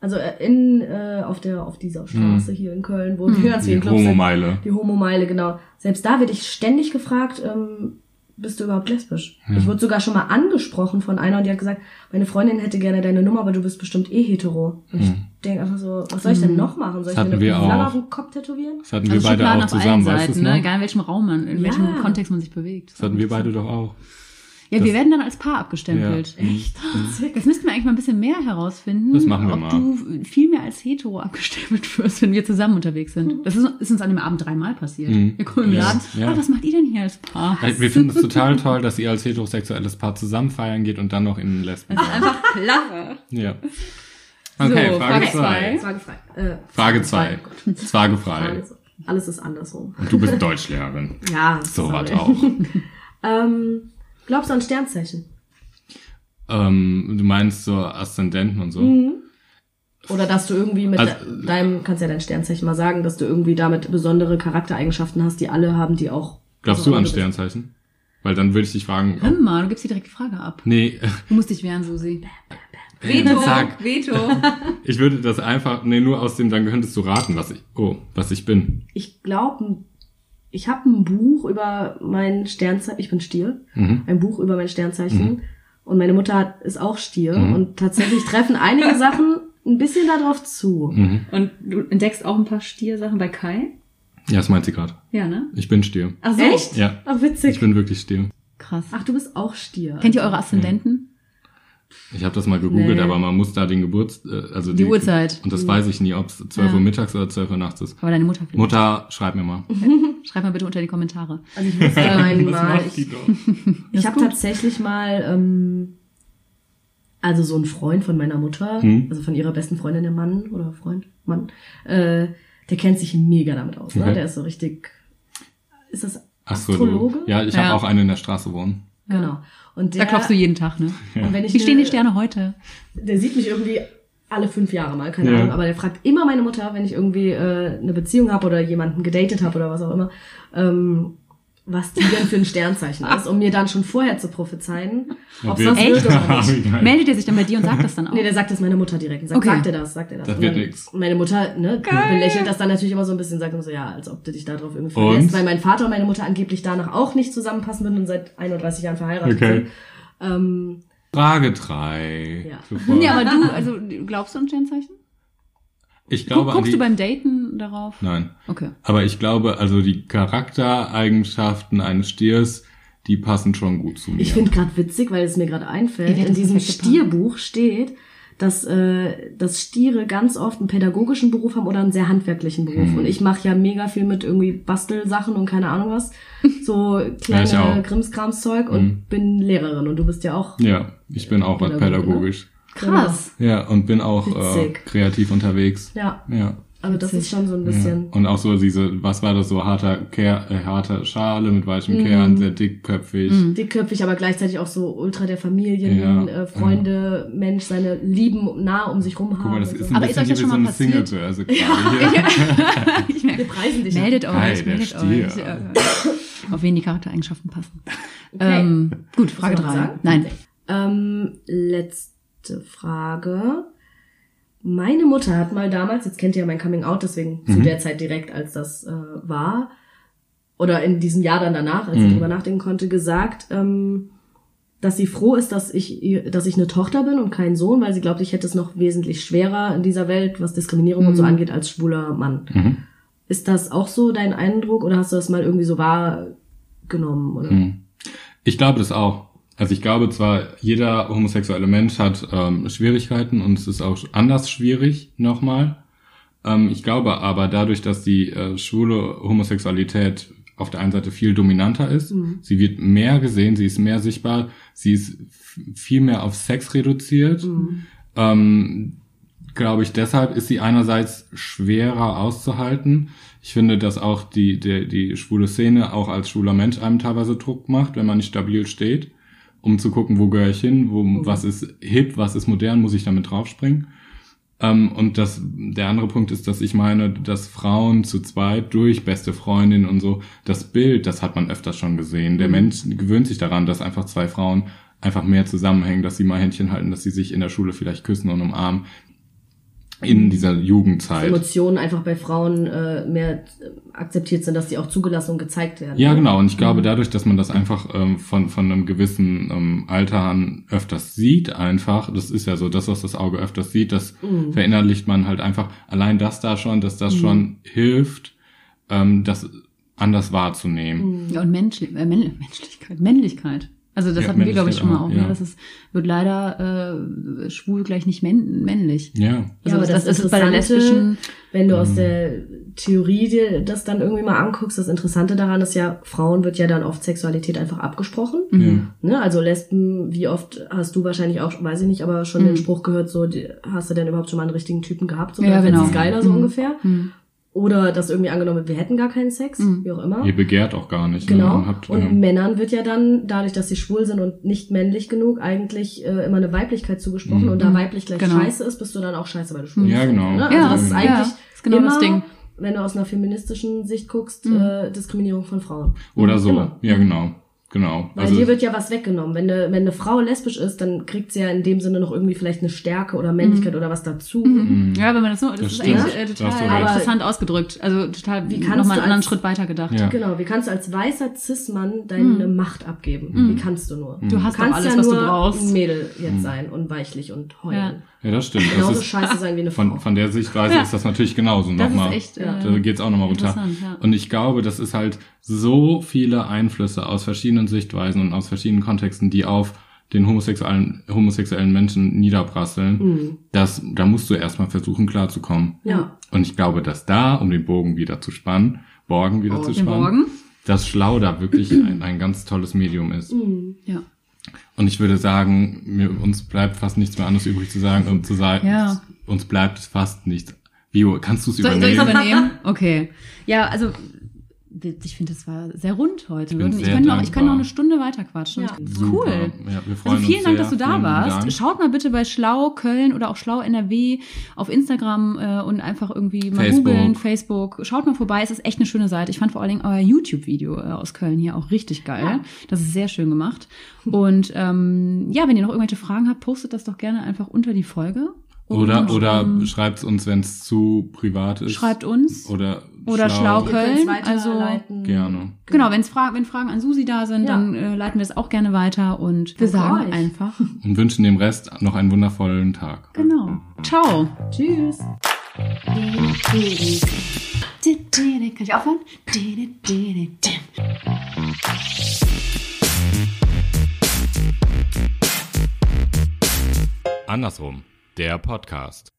also äh, in äh, auf der auf dieser Straße hier in Köln, wo ganz Die viele Clubs sind, Homo-Meile. die Homo-Meile, genau. Selbst da werde ich ständig gefragt, ähm, bist du überhaupt lesbisch? Ja. Ich wurde sogar schon mal angesprochen von einer und die hat gesagt, meine Freundin hätte gerne deine Nummer, aber du bist bestimmt eh hetero. Und ich Hm. denke einfach so, was soll ich denn noch machen? Soll ich mir wir eine auf den Kopf tätowieren? Das hatten wir also beide Schubladen auch auf zusammen, allen weißt du Seiten, es ne? egal in welchem Raum man, in Ja. welchem Kontext man sich bewegt. Das hatten wir beide doch auch. Ja, Das- wir werden dann als Paar abgestempelt. Ja. Echt? Das müssten wir eigentlich mal ein bisschen mehr herausfinden. Das machen wir ob mal. du viel mehr als hetero abgestempelt wirst, wenn wir zusammen unterwegs sind. Das ist, ist uns an dem Abend dreimal passiert. Mhm. Wir kommen im Ja. Laden. Ja. Ah, was macht ihr denn hier als Paar? Wir finden es total toll, dass ihr als heterosexuelles Paar zusammen feiern geht und dann noch in Lesben seid. Einfach klasse. Ja. Okay, So, Frage Frage 2. zwei. Fragefrei. Äh, Frage 2. Frage- Fragefrei. Alles ist andersrum. Und du bist Deutschlehrerin. Ja, So sorry. was auch. Ähm, glaubst du an Sternzeichen? Ähm, du meinst so Aszendenten und so? Mhm. Oder dass du irgendwie mit Also- de- deinem, kannst ja dein Sternzeichen mal sagen, dass du irgendwie damit besondere Charaktereigenschaften hast, die alle haben, die auch. Glaubst du an. Sternzeichen? Weil dann würde ich dich fragen. Hör mal, du gibst dir direkt die Frage ab. nee, Du musst dich wehren, Susi. Zack. Veto. Ich würde das einfach, nee, nur aus dem, dann könntest du raten, was ich, oh, was ich bin. Ich glaube, ich habe ein Buch über mein Sternzeichen, ich bin Stier, Mhm. ein Buch über mein Sternzeichen und meine Mutter hat, ist auch Stier Mhm. und tatsächlich treffen einige Sachen ein bisschen darauf zu. Mhm. Und du entdeckst auch ein paar Stiersachen bei Kai? Ja, das meint sie gerade. Ja, ne? Ich bin Stier. Ach so. Echt? Ja. Ach, witzig. Ich bin wirklich Stier. Krass. Ach, du bist auch Stier. Kennt ihr eure Aszendenten? Ich habe das mal gegoogelt, Nee. aber man muss da den Geburts, äh, also Die Uhrzeit. Und das weiß ich nie, ob es 12 Ja. Uhr mittags oder 12 Uhr nachts ist. Aber deine Mutter vielleicht. Mutter, schreib mir mal. Schreib mal bitte unter die Kommentare. Also ich mein Was mal, die ich, ich habe tatsächlich mal, ähm, also so ein Freund von meiner Mutter, Hm. also von ihrer besten Freundin, der Mann oder Freund, Mann, äh, der kennt sich mega damit aus. Ne? Okay. Der ist so richtig, ist das Astrologe? du. Ja, ich Ja. habe auch einen in der Straße wohnen. Genau. Und der, Da klopfst du jeden Tag, ne? ich Wie stehen die ne- Sterne heute? der sieht mich irgendwie alle fünf Jahre mal, keine Ja. Ahnung, aber der fragt immer meine Mutter, wenn ich irgendwie äh, eine Beziehung habe oder jemanden gedatet habe oder was auch immer, ähm, was die denn für ein Sternzeichen ist, um mir dann schon vorher zu prophezeien, ob wird- das Echt? wird oder nicht. Geil. Meldet er sich dann bei dir und sagt das dann auch? Nee, der sagt das meine Mutter direkt. Sagt, Okay. sagt er das, sagt er das. Das wird nix. Meine Mutter, ne, belächelt das dann natürlich immer so ein bisschen, sagt immer so, ja, als ob du dich darauf irgendwie verlässt, weil mein Vater und meine Mutter angeblich danach auch nicht zusammenpassen würden und seit 31 Jahren verheiratet Okay. sind. Ähm, Frage 3. Ja. Ja, aber du, also glaubst du an Sternzeichen? Ich glaube an Guckst die, du beim Daten darauf? Nein. Okay. Aber ich glaube, also die Charaktereigenschaften eines Stiers, die passen schon gut zu mir. Ich finde gerade witzig, weil es mir gerade einfällt, in diesem. Stierbuch steht, dass, äh, dass Stiere ganz oft einen pädagogischen Beruf haben oder einen sehr handwerklichen Beruf. Und ich mache ja mega viel mit irgendwie Bastelsachen und keine Ahnung was. So Ja, kleine auch. Krimskrams-Zeug und bin Lehrerin und du bist ja auch Ja, ich bin auch Pädagoge, pädagogisch. Krass. Ja, und bin auch äh, kreativ unterwegs. Ja, Ja. also das ist schon so ein ja. bisschen. Und auch so diese, was war das, so harter, Ker äh, harter Schale mit weichem Mhm. Kern, sehr dickköpfig. dickköpfig, aber gleichzeitig auch so ultra der Familien, Ja, äh, Freunde, Mensch, seine Lieben nah um sich rum haben. Guck mal, das ist so. ein Aber ist euch das schon so mal eine passiert? Gerade hier. ich merke, Wir preisen dich. meldet euch, der meldet Stier. euch. Äh, auf wen die Charaktereigenschaften passen. Okay. Ähm, gut, Frage drei. Nein. Ähm, letzte Frage. Meine Mutter hat mal damals, jetzt kennt ihr ja mein Coming Out, deswegen Mhm. zu der Zeit direkt, als das äh, war, oder in diesem Jahr dann danach, als Mhm. ich drüber nachdenken konnte, gesagt, ähm, dass sie froh ist, dass ich, dass ich eine Tochter bin und kein Sohn, weil sie glaubt, ich hätte es noch wesentlich schwerer in dieser Welt, was Diskriminierung und so angeht, als schwuler Mann. Mhm. Ist das auch so dein Eindruck oder hast du das mal irgendwie so wahrgenommen? Oder? Mhm. Ich glaube das auch. Also ich glaube zwar, jeder homosexuelle Mensch hat ähm, Schwierigkeiten und es ist auch anders schwierig nochmal. Ähm, ich glaube aber dadurch, dass die äh, schwule Homosexualität auf der einen Seite viel dominanter ist, sie wird mehr gesehen, sie ist mehr sichtbar, sie ist viel mehr auf Sex reduziert. Ähm, glaube ich, deshalb ist sie einerseits schwerer auszuhalten. Ich finde, dass auch die, die, die schwule Szene auch als schwuler Mensch einem teilweise Druck macht, wenn man nicht stabil steht, um zu gucken, wo gehöre ich hin, wo, was ist hip, was ist modern, muss ich damit draufspringen. Ähm, und das, der andere Punkt ist, dass ich meine, dass Frauen zu zweit durch beste Freundin und so, das Bild, das hat man öfters schon gesehen. Der Mensch gewöhnt sich daran, dass einfach zwei Frauen einfach mehr zusammenhängen, dass sie mal Händchen halten, dass sie sich in der Schule vielleicht küssen und umarmen. In dieser Jugendzeit. Emotionen einfach bei Frauen äh, mehr akzeptiert sind, dass die auch zugelassen und gezeigt werden. Ja, genau. Und ich glaube, dadurch, dass man das einfach ähm, von, von einem gewissen ähm, Alter an öfters sieht, einfach, das ist ja so, das, was das Auge öfters sieht, das verinnerlicht man halt einfach, allein das da schon, dass das schon hilft, ähm, das anders wahrzunehmen. Ja, und Menschli äh, Männ Menschlichkeit, Männlichkeit. Also das Ja, hatten wir, glaube ich, schon mal auch. Ne? ja. Das ist, wird leider äh, schwul gleich nicht männ männlich. Ja. Also Ja, aber das, das ist bei der Interessante- lesbischen. Wenn du Mhm. aus der Theorie dir das dann irgendwie mal anguckst, das Interessante daran ist ja, Frauen wird ja dann oft Sexualität einfach abgesprochen. Ja. Ne? Also Lesben, wie oft hast du wahrscheinlich auch, weiß ich nicht, aber schon den Spruch gehört, so, die, hast du denn überhaupt schon mal einen richtigen Typen gehabt? So, Ja, genau. findest du's geiler, so Mhm. ungefähr. Oder dass irgendwie angenommen wird, wir hätten gar keinen Sex, wie auch immer. Ihr begehrt auch gar nicht. Ne? Genau. Und habt, Und ja. Männern wird ja dann, dadurch, dass sie schwul sind und nicht männlich genug, eigentlich äh, immer eine Weiblichkeit zugesprochen. Und da weiblich gleich Genau. scheiße ist, bist du dann auch scheiße, weil du schwul Ja, bist. genau. Ne? Also Ja, das ist ja, eigentlich ist genau immer, das Ding. wenn du aus einer feministischen Sicht guckst, äh, Diskriminierung von Frauen. Oder so. Immer. Ja, genau. Genau. Weil dir wird ja was weggenommen. Wenn eine, wenn eine Frau lesbisch ist, dann kriegt sie ja in dem Sinne noch irgendwie vielleicht eine Stärke oder Männlichkeit oder was dazu. Ja, wenn man das so, das, Das ist stimmt. eigentlich äh, du total interessant ausgedrückt. Also total, Wie kannst nochmal du einen anderen als- Schritt weiter gedacht. Ja. Genau, wie kannst du als weißer Cis-Mann deine Macht abgeben? Wie kannst du nur? Du hast doch kannst alles, ja was du nur brauchst. ein Mädel jetzt sein und weichlich und heulen. Ja. Ja, das stimmt. Das Genauso ist, scheiße sein wie eine Frau. von, von der Sichtweise Ja. ist das natürlich genauso Das nochmal. ist echt, äh, da geht's auch nochmal runter. interessant, ja. Und ich glaube, das ist halt so viele Einflüsse aus verschiedenen Sichtweisen und aus verschiedenen Kontexten, die auf den homosexuellen, homosexuellen Menschen niederprasseln, dass, da musst du erstmal versuchen klarzukommen. Ja. Und ich glaube, dass da, um den Bogen wieder zu spannen, Borgen wieder zu Den spannen, Borgen. dass Schlau da wirklich ein, ein ganz tolles Medium ist. Ja. Und ich würde sagen, mir, uns bleibt fast nichts mehr anderes übrig zu sagen, um zu sagen, Ja. uns bleibt fast nichts. Vio, kannst du es Soll, soll übernehmen? ich übernehmen? Okay. Ja, also ich finde, das war sehr rund heute. bin Ich, sehr könnte noch, ich könnte noch eine Stunde weiter quatschen. Ja. Cool. Ja, wir freuen Also vielen Dank, dass du da Vielen warst. Dank. Schaut mal bitte bei Schlau Köln oder auch Schlau NRW auf Instagram äh, und einfach irgendwie mal Facebook. googeln, Facebook. Schaut mal vorbei, es ist echt eine schöne Seite. Ich fand vor allen Dingen euer YouTube-Video äh, aus Köln hier auch richtig geil. Das ist sehr schön gemacht. Und ähm, ja, wenn ihr noch irgendwelche Fragen habt, postet das doch gerne einfach unter die Folge. Oder, Und, oder ähm, schreibt uns, wenn es zu privat ist. schreibt uns. Oder, Oder schlau Köln, also-. Gerne. Genau, wenn's Fra wenn Fragen an Susi da sind, Ja. dann äh, leiten wir es auch gerne weiter und wir sagen euch. einfach, Und wünschen dem Rest noch einen wundervollen Tag. genau. Ciao. Tschüss. Kann ich aufhören? Andersrum. Der Podcast.